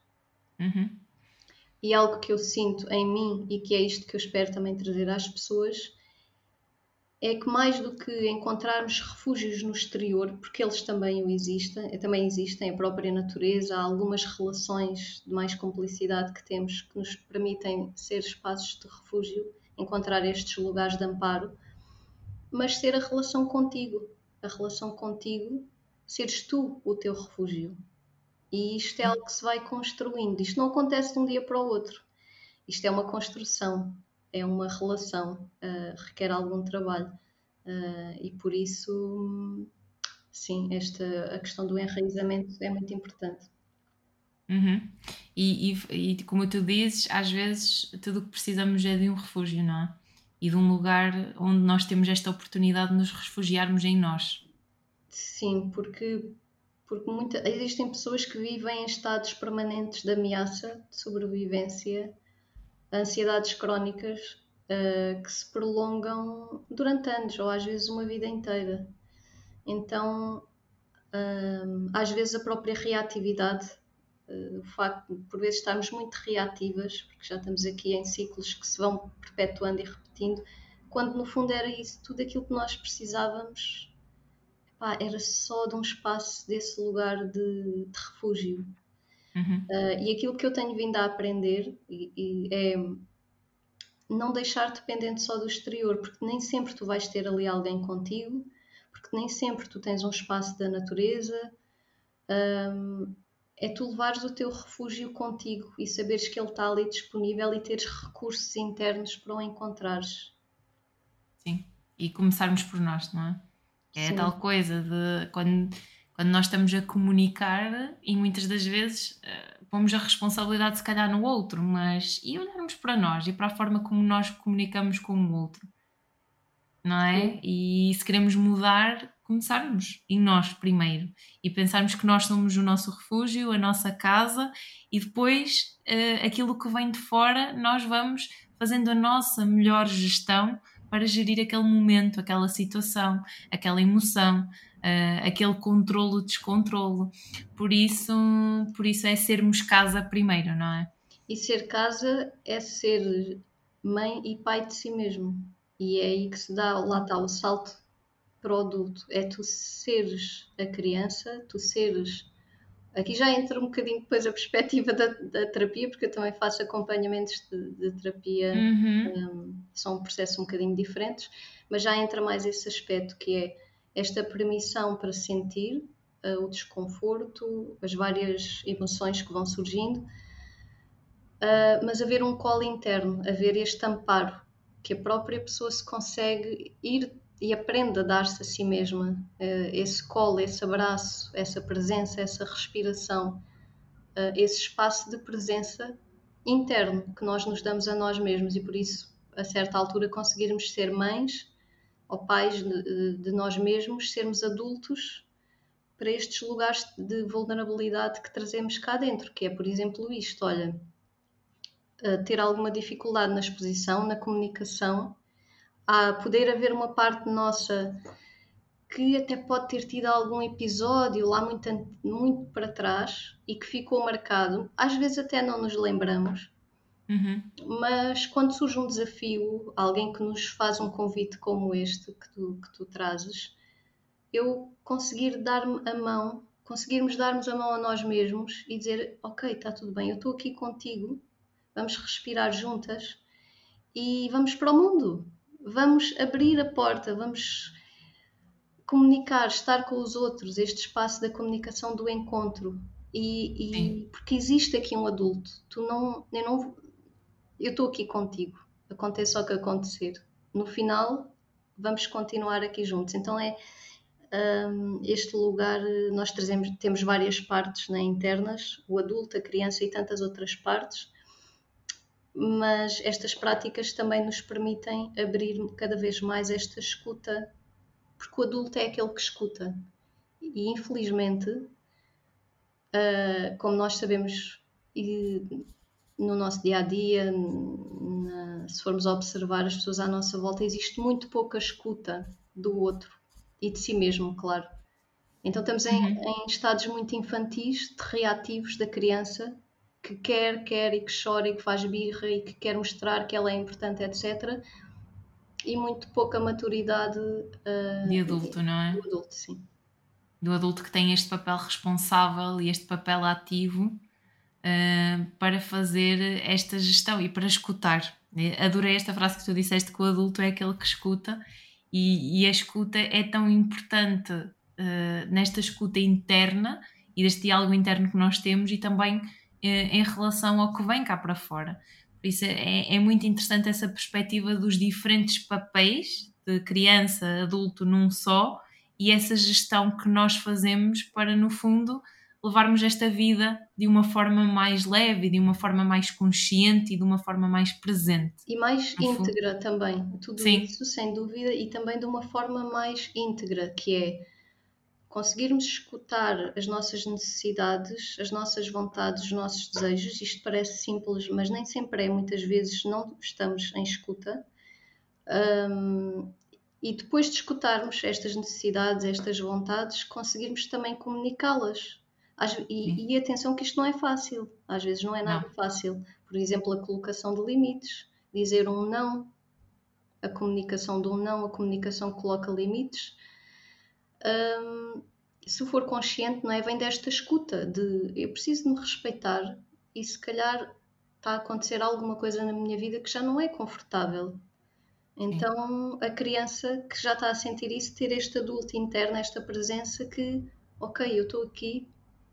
uhum.
e algo que eu sinto em mim e que é isto que eu espero também trazer às pessoas, é que mais do que encontrarmos refúgios no exterior, porque eles também o existem, também existem, a própria natureza, há algumas relações de mais complicidade que temos que nos permitem ser espaços de refúgio, encontrar estes lugares de amparo, mas ser a relação contigo, a relação contigo, seres tu o teu refúgio. E isto é algo que se vai construindo. Isto não acontece de um dia para o outro. Isto é uma construção, é uma relação, uh, requer algum trabalho. Uh, e por isso, sim, esta, a questão do enraizamento é muito importante.
Uhum. E, e, e, como tu dizes, às vezes tudo o que precisamos é de um refúgio, não é? E de um lugar onde nós temos esta oportunidade de nos refugiarmos em nós.
Sim, porque, porque muita, existem pessoas que vivem em estados permanentes de ameaça, de sobrevivência, ansiedades crónicas uh, que se prolongam durante anos ou às vezes uma vida inteira. Então, uh, às vezes a própria reatividade eh, o facto de por vezes estarmos muito reativas, porque já estamos aqui em ciclos que se vão perpetuando e repetindo, quando no fundo era isso, tudo aquilo que nós precisávamos epá, era só de um espaço desse lugar de, de refúgio.
Uhum.
Uh, e aquilo que eu tenho vindo a aprender e, e é não deixar dependente só do exterior, porque nem sempre tu vais ter ali alguém contigo, porque nem sempre tu tens um espaço da natureza. Um, é tu levares o teu refúgio contigo e saberes que ele está ali disponível e teres recursos internos para o encontrares.
Sim, e começarmos por nós, não é? É Sim. tal coisa de quando, quando nós estamos a comunicar e muitas das vezes uh, pomos a responsabilidade se calhar no outro, mas e olharmos para nós e para a forma como nós comunicamos com o outro, não é? Sim. E se queremos mudar, começarmos em nós primeiro e pensarmos que nós somos o nosso refúgio, a nossa casa e depois uh, aquilo que vem de fora nós vamos fazendo a nossa melhor gestão para gerir aquele momento, aquela situação, aquela emoção, uh, aquele controlo, descontrolo. Por isso, por isso é sermos casa primeiro, não é?
E ser casa é ser mãe e pai de si mesmo. E é aí que se dá, lá está o salto para o adulto, é tu seres a criança, tu seres. Aqui já entra um bocadinho depois a perspectiva da, da terapia, porque eu também faço acompanhamentos de, de terapia,
uhum.
um, são processos um bocadinho diferentes, mas já entra mais esse aspecto que é esta permissão para sentir uh, o desconforto, as várias emoções que vão surgindo, uh, mas haver um colo interno, haver este amparo que a própria pessoa se consegue ir e aprende a dar-se a si mesma uh, esse colo, esse abraço, essa presença, essa respiração, uh, esse espaço de presença interno que nós nos damos a nós mesmos. E por isso, a certa altura, conseguirmos ser mães ou pais de, de nós mesmos, sermos adultos para estes lugares de vulnerabilidade que trazemos cá dentro, que é, por exemplo, isto, olha, uh, ter alguma dificuldade na exposição, na comunicação, a poder haver uma parte nossa que até pode ter tido algum episódio lá muito, muito para trás e que ficou marcado, às vezes até não nos lembramos,
uhum.
mas quando surge um desafio, alguém que nos faz um convite como este que tu, que tu trazes, eu conseguir dar-me a mão, conseguirmos darmos a mão a nós mesmos e dizer: Ok, está tudo bem, eu estou aqui contigo, vamos respirar juntas e vamos para o mundo vamos abrir a porta, vamos comunicar, estar com os outros, este espaço da comunicação do encontro. E, e porque existe aqui um adulto, tu não, eu não, eu estou aqui contigo, aconteça o que acontecer. No final, vamos continuar aqui juntos. Então é um, este lugar, nós trazemos, temos várias partes né, internas, o adulto, a criança e tantas outras partes, mas estas práticas também nos permitem abrir cada vez mais esta escuta, porque o adulto é aquele que escuta. E infelizmente, uh, como nós sabemos, no nosso dia a dia, se formos observar as pessoas à nossa volta, existe muito pouca escuta do outro e de si mesmo, claro. Então estamos em, uhum. em estados muito infantis, de reativos da criança, que quer, quer e que chora e que faz birra e que quer mostrar que ela é importante, etc. E muito pouca maturidade uh,
de adulto, não é?
Do adulto, sim.
Do adulto que tem este papel responsável e este papel ativo uh, para fazer esta gestão e para escutar. Adorei esta frase que tu disseste que o adulto é aquele que escuta e, e a escuta é tão importante uh, nesta escuta interna e deste diálogo interno que nós temos e também em relação ao que vem cá para fora. Por isso é, é muito interessante essa perspectiva dos diferentes papéis de criança, adulto num só e essa gestão que nós fazemos para, no fundo, levarmos esta vida de uma forma mais leve, de uma forma mais consciente e de uma forma mais presente.
E mais íntegra fundo. também. Tudo Sim. isso, sem dúvida, e também de uma forma mais íntegra, que é conseguirmos escutar as nossas necessidades, as nossas vontades, os nossos desejos. Isto parece simples, mas nem sempre é. Muitas vezes não estamos em escuta. Um, e depois de escutarmos estas necessidades, estas vontades, conseguirmos também comunicá-las e, e, atenção que isto não é fácil, às vezes não é nada não. fácil. Por exemplo, a colocação de limites, dizer um não, a comunicação de um não, a comunicação que coloca limites. Hum, se for consciente, não é? Vem desta escuta de eu preciso me respeitar e se calhar está a acontecer alguma coisa na minha vida que já não é confortável. Então a criança que já está a sentir isso, ter este adulto interno, esta presença que, ok, eu estou aqui,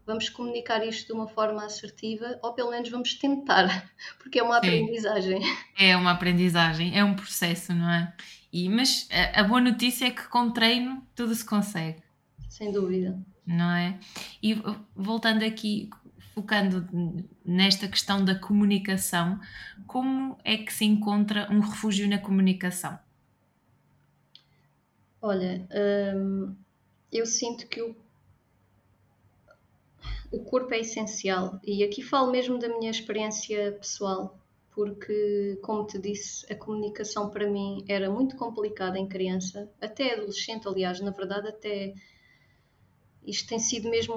vamos comunicar isto de uma forma assertiva, ou pelo menos vamos tentar, porque é uma aprendizagem.
É uma aprendizagem, é um processo, não é? E, mas a, a boa notícia é que com treino tudo se consegue.
Sem dúvida.
Não é? E voltando aqui, focando nesta questão da comunicação, como é que se encontra um refúgio na comunicação?
Olha, hum, eu sinto que o o corpo é essencial. E aqui falo mesmo da minha experiência pessoal, porque, como te disse, a comunicação para mim era muito complicada em criança, até adolescente, aliás, na verdade, até. Isto tem sido mesmo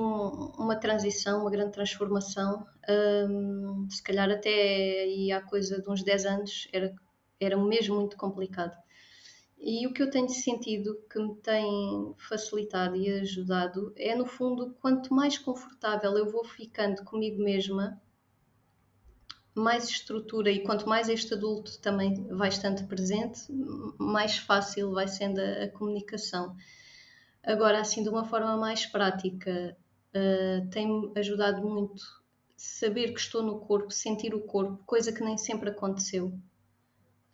uma transição, uma grande transformação. Um, se calhar até aí há coisa de uns 10 anos era, era mesmo muito complicado. E o que eu tenho sentido que me tem facilitado e ajudado é, no fundo, quanto mais confortável eu vou ficando comigo mesma, mais estrutura e quanto mais este adulto também vai estando presente, mais fácil vai sendo a, a comunicação. Agora, assim, de uma forma mais prática, uh, tem-me ajudado muito saber que estou no corpo, sentir o corpo, coisa que nem sempre aconteceu.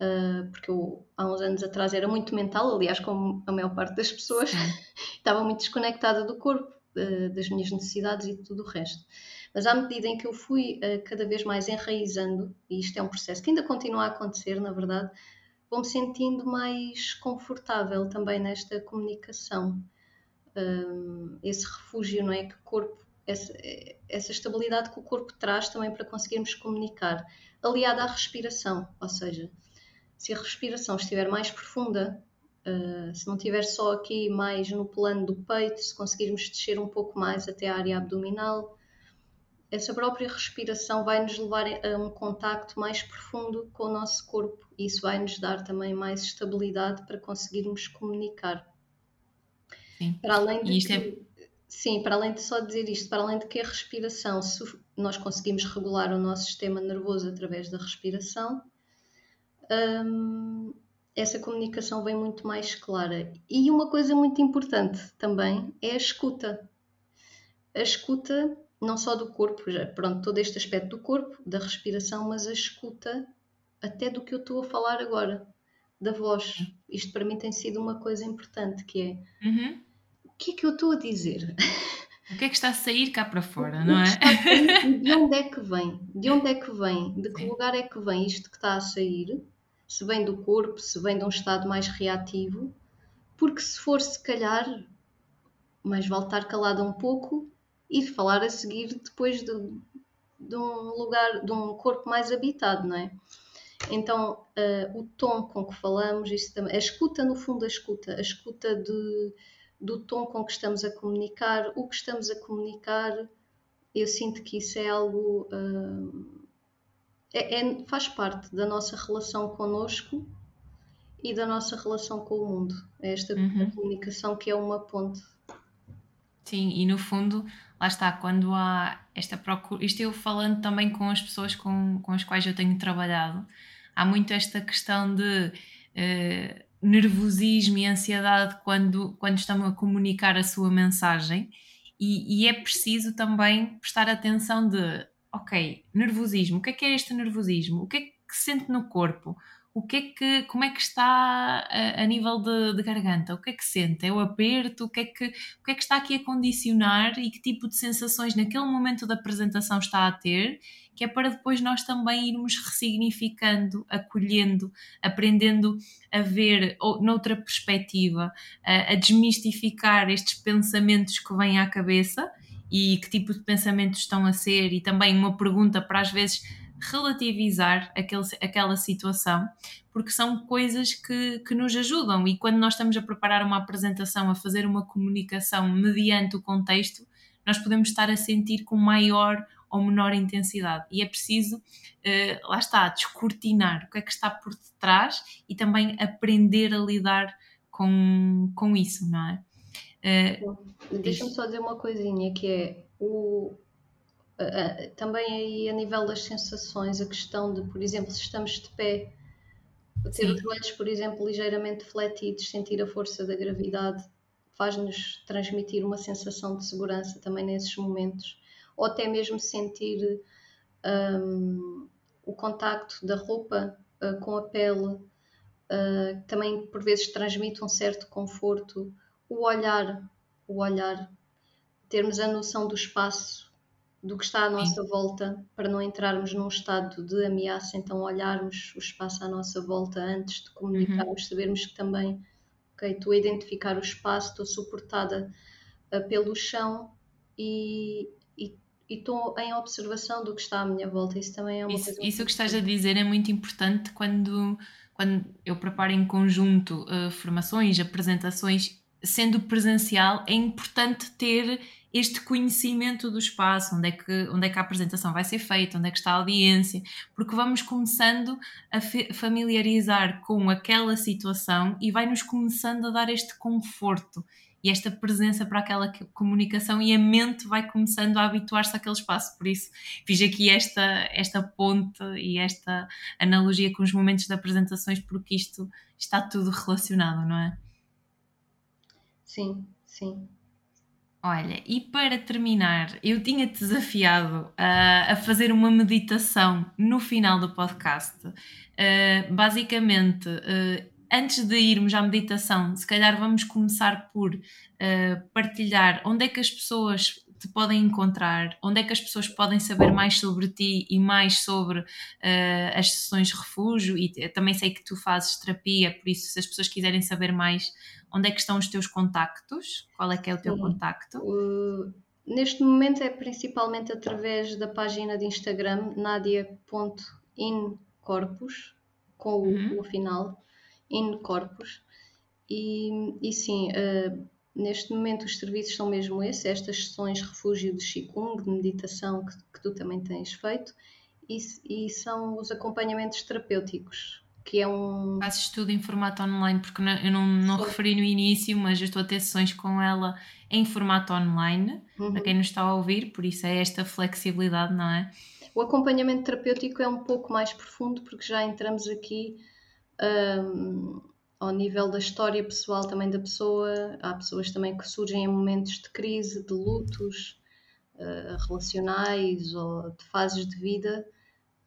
Uh, porque eu há uns anos atrás era muito mental, aliás, como a maior parte das pessoas, estava muito desconectada do corpo, uh, das minhas necessidades e tudo o resto. Mas à medida em que eu fui uh, cada vez mais enraizando, e isto é um processo que ainda continua a acontecer, na verdade, vou-me sentindo mais confortável também nesta comunicação. esse refúgio, não é? Que corpo, essa, essa estabilidade que o corpo traz também para conseguirmos comunicar, aliada à respiração, ou seja, se a respiração estiver mais profunda, uh, se não estiver só aqui mais no plano do peito, se conseguirmos descer um pouco mais até a área abdominal, essa própria respiração vai nos levar a um contacto mais profundo com o nosso corpo e isso vai nos dar também mais estabilidade para conseguirmos comunicar.
Sim. Para além de que,
é... sim, para além de só dizer isto, para além de que a respiração, se nós conseguimos regular o nosso sistema nervoso através da respiração, hum, essa comunicação vem muito mais clara. E uma coisa muito importante também é a escuta. A escuta não só do corpo, já, pronto, todo este aspecto do corpo, da respiração, mas a escuta até do que eu estou a falar agora, da voz. Isto para mim tem sido uma coisa importante, que é
uhum.
que é que eu estou a dizer?
O que é que está a sair cá para fora, não é?
de onde é que vem? De onde é que vem? De que Sim. lugar é que vem isto que está a sair? Se vem do corpo, se vem de um estado mais reativo? Porque se for, se calhar, mais vale estar calada um pouco e falar a seguir depois de, de um lugar, de um corpo mais habitado, não é? Então, uh, o tom com que falamos, isso também, a escuta, no fundo, a escuta, a escuta de, do tom com que estamos a comunicar, o que estamos a comunicar, eu sinto que isso é algo. Uh, é, é, faz parte da nossa relação connosco e da nossa relação com o mundo. É esta uhum. comunicação que é uma ponte.
Sim, e no fundo, lá está, quando há esta procura. Isto eu falando também com as pessoas com, com as quais eu tenho trabalhado, há muito esta questão de. Uh, nervosismo e ansiedade quando, quando estão a comunicar a sua mensagem e, e, é preciso também prestar atenção de ok, nervosismo, o que é que é este nervosismo? O que é que sente no corpo? O que é que, como é que está a, a nível de, de, garganta? O que é que sente? É o aperto? O que é que, o que é que está aqui a condicionar e que tipo de sensações naquele momento da apresentação está a ter? Que é para depois nós também irmos ressignificando, acolhendo, aprendendo a ver noutra perspectiva, a, a desmistificar estes pensamentos que vêm à cabeça e que tipo de pensamentos estão a ser, e também uma pergunta para às vezes relativizar aquele, aquela situação, porque são coisas que, que nos ajudam. E quando nós estamos a preparar uma apresentação, a fazer uma comunicação mediante o contexto, nós podemos estar a sentir com maior ou menor intensidade. E é preciso, uh, lá está, descortinar o que é que está por detrás e também aprender a lidar com, com isso, não é?
Uh, Deixa-me só dizer uma coisinha que é o, também aí a nível das sensações, a questão de, por exemplo, se estamos de pé, ter os joelhos, por exemplo, ligeiramente fletidos, sentir a força da gravidade, faz-nos transmitir uma sensação de segurança também nesses momentos, ou até mesmo sentir um, o contacto da roupa uh, com a pele, uh, também por vezes transmite um certo conforto, o olhar, o olhar, termos a noção do espaço do que está à nossa volta, para não entrarmos num estado de ameaça, então olharmos o espaço à nossa volta antes de comunicarmos, uhum. sabermos que também, ok, estou a identificar o espaço, estou suportada uh, pelo chão e, e, estou em observação do que está à minha volta. Isso também é uma
isso,
coisa.
Isso que estás a dizer é muito importante quando, quando eu preparo em conjunto uh, formações, apresentações, sendo presencial, é importante ter este conhecimento do espaço, onde é, que, onde é que a apresentação vai ser feita, onde é que está a audiência, porque vamos começando a familiarizar com aquela situação e vai-nos começando a dar este conforto e esta presença para aquela comunicação e a mente vai começando a habituar-se àquele espaço. Por isso, fiz aqui esta, esta ponte e esta analogia com os momentos de apresentações, porque isto está tudo relacionado, não é?
Sim, sim.
Olha, e para terminar, eu tinha-te desafiado a, a, fazer uma meditação no final do podcast. Uh, basicamente, uh, antes de irmos à meditação, se calhar vamos começar por uh, partilhar onde é que as pessoas te podem encontrar, onde é que as pessoas podem saber mais sobre ti e mais sobre uh, as sessões de refúgio. E também sei que tu fazes terapia, por isso, se as pessoas quiserem saber mais, onde é que estão os teus contactos? Qual é que é o teu Sim. contacto?
Uh, neste momento é principalmente através da página de Instagram nadia.incorpus, com o, uhum. o final, incorpus. E, e sim, uh, Neste momento, os serviços são mesmo esses, estas sessões refúgio de Qigong, de meditação que, que tu também tens feito, e, e, são os acompanhamentos terapêuticos, que é um.
Fazes tudo em formato online, porque não, eu não, não referi no início, mas eu estou a ter sessões com ela em formato online, uhum. para quem nos está a ouvir, por isso é esta flexibilidade, não é?
O acompanhamento terapêutico é um pouco mais profundo, porque já entramos aqui. Um, ao nível da história pessoal também da pessoa. Há pessoas também que surgem em momentos de crise, de lutos uh, relacionais ou de fases de vida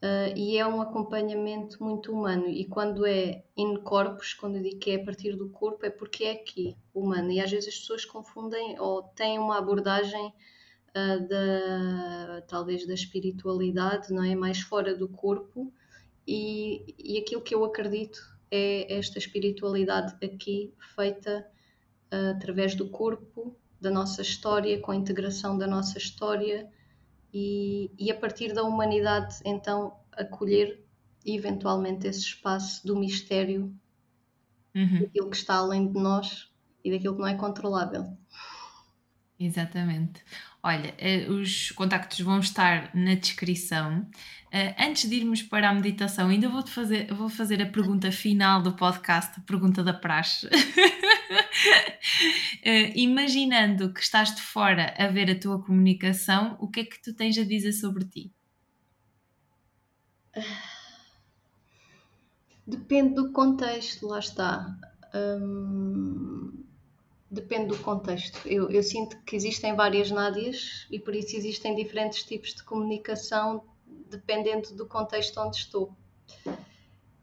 Uh, e é um acompanhamento muito humano. E quando é in corpus, quando eu digo que é a partir do corpo, é porque é aqui, humano. E às vezes as pessoas confundem ou têm uma abordagem uh, da, talvez da espiritualidade, não é? Mais fora do corpo. E, e aquilo que eu acredito é esta espiritualidade aqui, feita uh, através do corpo, da nossa história, com a integração da nossa história e, e a partir da humanidade então acolher eventualmente esse espaço do mistério uhum. daquilo que está além de nós e daquilo que não é controlável.
Exatamente. Olha, eh, os contactos vão estar na descrição. Eh, antes de irmos para a meditação, ainda vou-te fazer, vou fazer a pergunta final do podcast, a pergunta da praxe. Eh, imaginando que estás de fora a ver a tua comunicação, o que é que tu tens a dizer sobre ti?
Depende do contexto, lá está. Hum, depende do contexto. Eu, eu, sinto que existem várias nádias e por isso existem diferentes tipos de comunicação dependendo do contexto onde estou.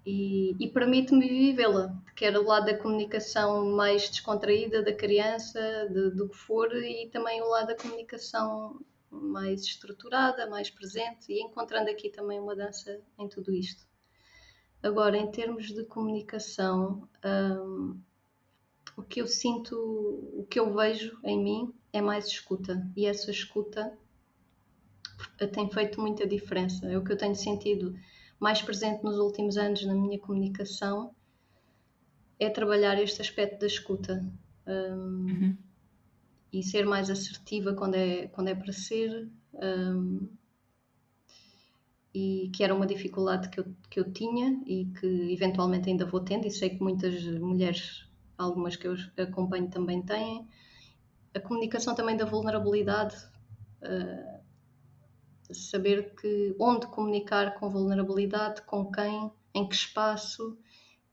E, e permite-me vivê-la, quer o lado da comunicação mais descontraída da criança, de, do que for, e também o lado da comunicação mais estruturada, mais presente, e encontrando aqui também uma dança em tudo isto. Agora, em termos de comunicação, hum, o que eu sinto, o que eu vejo em mim é mais escuta. E essa escuta tem feito muita diferença. É o que eu tenho sentido mais presente nos últimos anos na minha comunicação é trabalhar este aspecto da escuta. Um, uhum. E ser mais assertiva quando é, quando é para ser. Um, e que era uma dificuldade que eu, que eu tinha e que eventualmente ainda vou tendo, e sei que muitas mulheres algumas que eu acompanho também têm. A comunicação também da vulnerabilidade, uh, saber que onde comunicar com vulnerabilidade, com quem, em que espaço,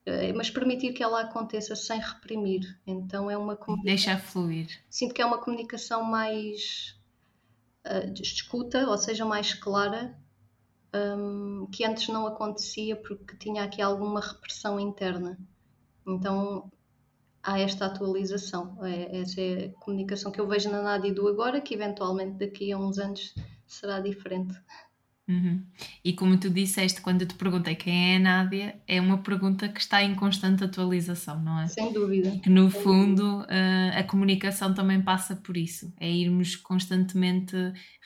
uh, mas permitir que ela aconteça sem reprimir. Então é uma
deixa fluir.
Sinto que é uma comunicação mais uh, escuta, ou seja, mais clara, um, que antes não acontecia porque tinha aqui alguma repressão interna. Então há esta atualização. É, essa é a comunicação que eu vejo na Nádia do agora, que eventualmente daqui a uns anos será diferente.
Uhum. E como tu disseste quando eu te perguntei quem é a Nádia, é uma pergunta que está em constante atualização, não é?
Sem dúvida.
E que no fundo uh, a comunicação também passa por isso, é irmos constantemente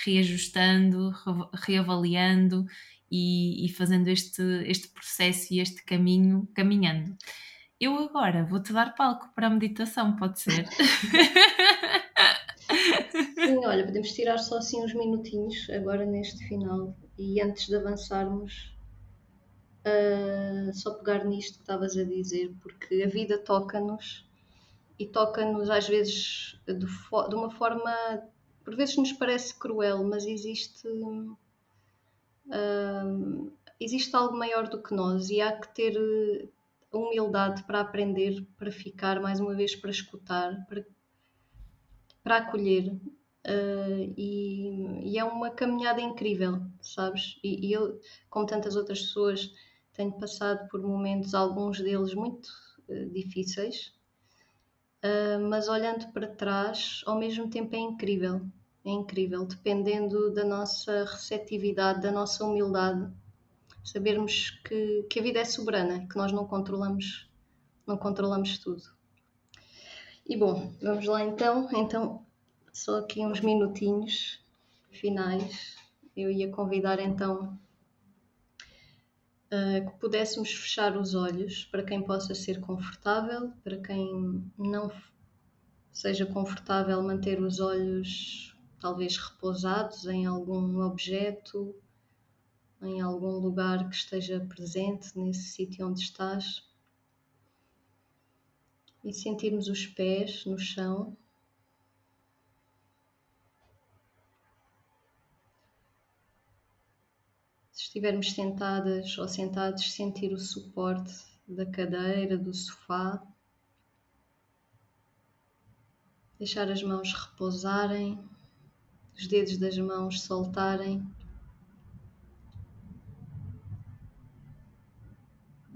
reajustando, re reavaliando e, e, fazendo este, este processo e este caminho caminhando. Eu agora vou-te dar palco para a meditação, pode ser?
Sim, olha, podemos tirar só assim uns minutinhos agora neste final e antes de avançarmos, uh, só pegar nisto que estavas a dizer, porque a vida toca-nos e toca-nos às vezes de, de, uma forma, por vezes nos parece cruel, mas existe. Uh, existe algo maior do que nós e há que ter a humildade para aprender, para ficar, mais uma vez, para escutar, para, para acolher. Uh, e, e, é uma caminhada incrível, sabes? E, e, eu, como tantas outras pessoas, tenho passado por momentos, alguns deles muito uh, difíceis, uh, mas olhando para trás, ao mesmo tempo é incrível. É incrível, dependendo da nossa receptividade, da nossa humildade sabermos que, que a vida é soberana, que nós não controlamos, não controlamos tudo. E bom, vamos lá então. Então, só aqui uns minutinhos finais. Eu ia convidar então uh, que pudéssemos fechar os olhos para quem possa ser confortável, para quem não seja confortável manter os olhos talvez repousados em algum objeto em algum lugar que esteja presente nesse sítio onde estás e sentirmos os pés no chão. Se estivermos sentadas ou sentados, sentir o suporte da cadeira, do sofá. Deixar as mãos repousarem, os dedos das mãos soltarem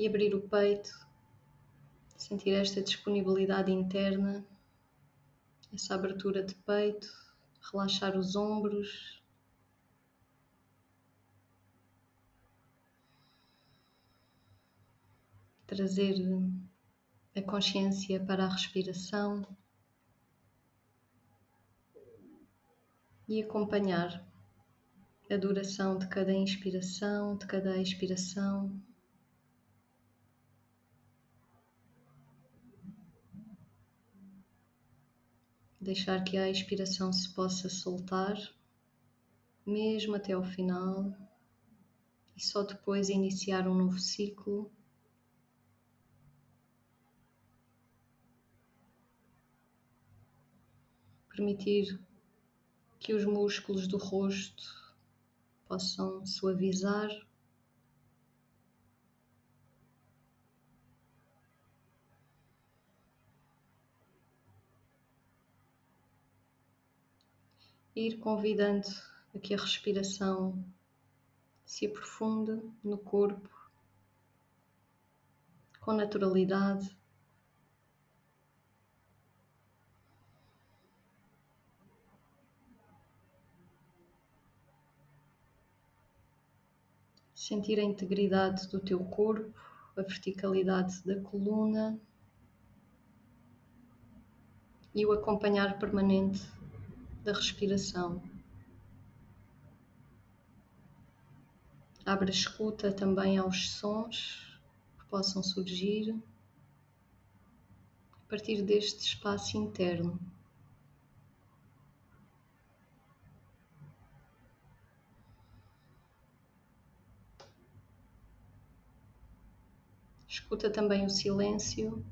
e abrir o peito, sentir esta disponibilidade interna, essa abertura de peito, relaxar os ombros. Trazer a consciência para a respiração e acompanhar a duração de cada inspiração, de cada expiração. Deixar que a expiração se possa soltar, mesmo até ao final, e só depois iniciar um novo ciclo. Permitir que os músculos do rosto possam suavizar. Ir convidando a que a respiração se aprofunde no corpo com naturalidade. sentir a integridade do teu corpo, a verticalidade da coluna e o acompanhar permanente da respiração. Abre a escuta também aos sons que possam surgir a partir deste espaço interno. Escuta também o silêncio.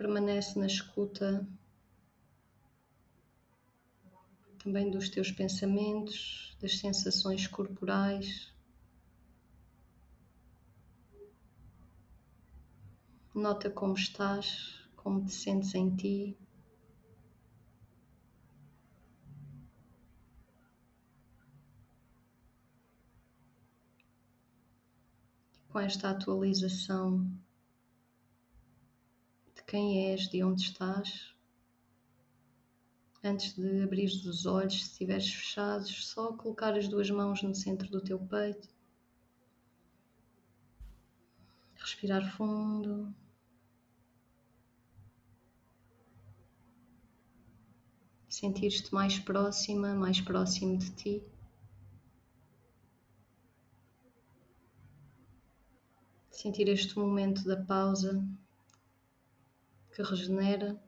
Permanece na escuta também dos teus pensamentos, das sensações corporais. Nota como estás, como te sentes em ti. Com esta atualização quem és, de onde estás, antes de abrir os olhos, se estiveres fechados, só colocar as duas mãos no centro do teu peito. Respirar fundo. sentir-te mais próxima, mais próximo de ti. Sentir este momento da pausa que regenera.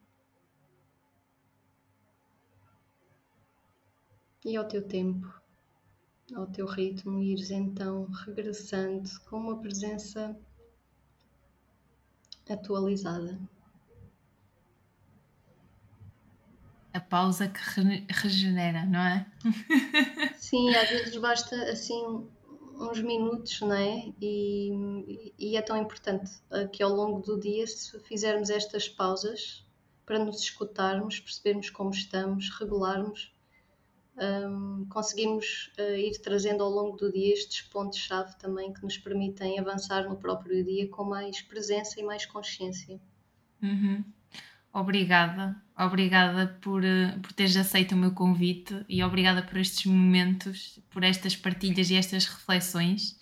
E ao teu tempo, ao teu ritmo, ires então regressando com uma presença atualizada.
a pausa que re regenera, não é?
Sim, às vezes basta assim uns minutos, não é? E, e é tão importante que ao longo do dia, se fizermos estas pausas para nos escutarmos, percebermos como estamos, regularmos, um, conseguimos uh, ir trazendo ao longo do dia estes pontos-chave também que nos permitem avançar no próprio dia com mais presença e mais consciência.
Uhum. Obrigada, obrigada por, eh, por teres aceito o meu convite e obrigada por estes momentos, por estas partilhas e estas reflexões.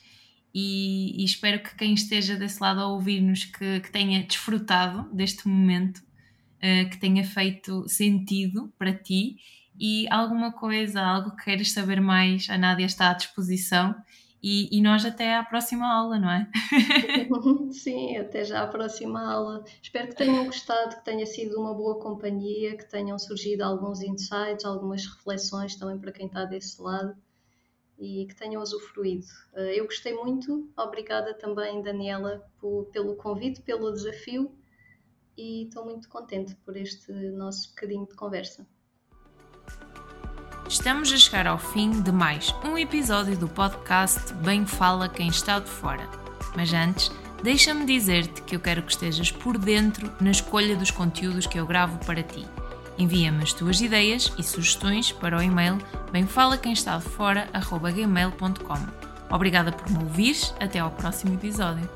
E, e espero que quem esteja desse lado a ouvir-nos que, que, tenha desfrutado deste momento, uh, que tenha feito sentido para ti. E alguma coisa, algo que queiras saber mais, a Nádia está à disposição e, e, nós até à próxima aula, não é?
Sim, até já à próxima aula. Espero que tenham gostado, que tenha sido uma boa companhia, que tenham surgido alguns insights, algumas reflexões também para quem está desse lado e que tenham usufruído. Eh, eu gostei muito, obrigada também, Daniela, por, pelo convite, pelo desafio e estou muito contente por este nosso bocadinho de conversa.
Estamos a chegar ao fim de mais um episódio do podcast Bem Fala Quem Está de Fora. Mas antes, Deixa-me dizer-te que eu quero que estejas por dentro na escolha dos conteúdos que eu gravo para ti. Envia-me as tuas ideias e sugestões para o e-mail bemfalaquemestadefora.gmail.com Obrigada por me ouvires, até ao próximo episódio.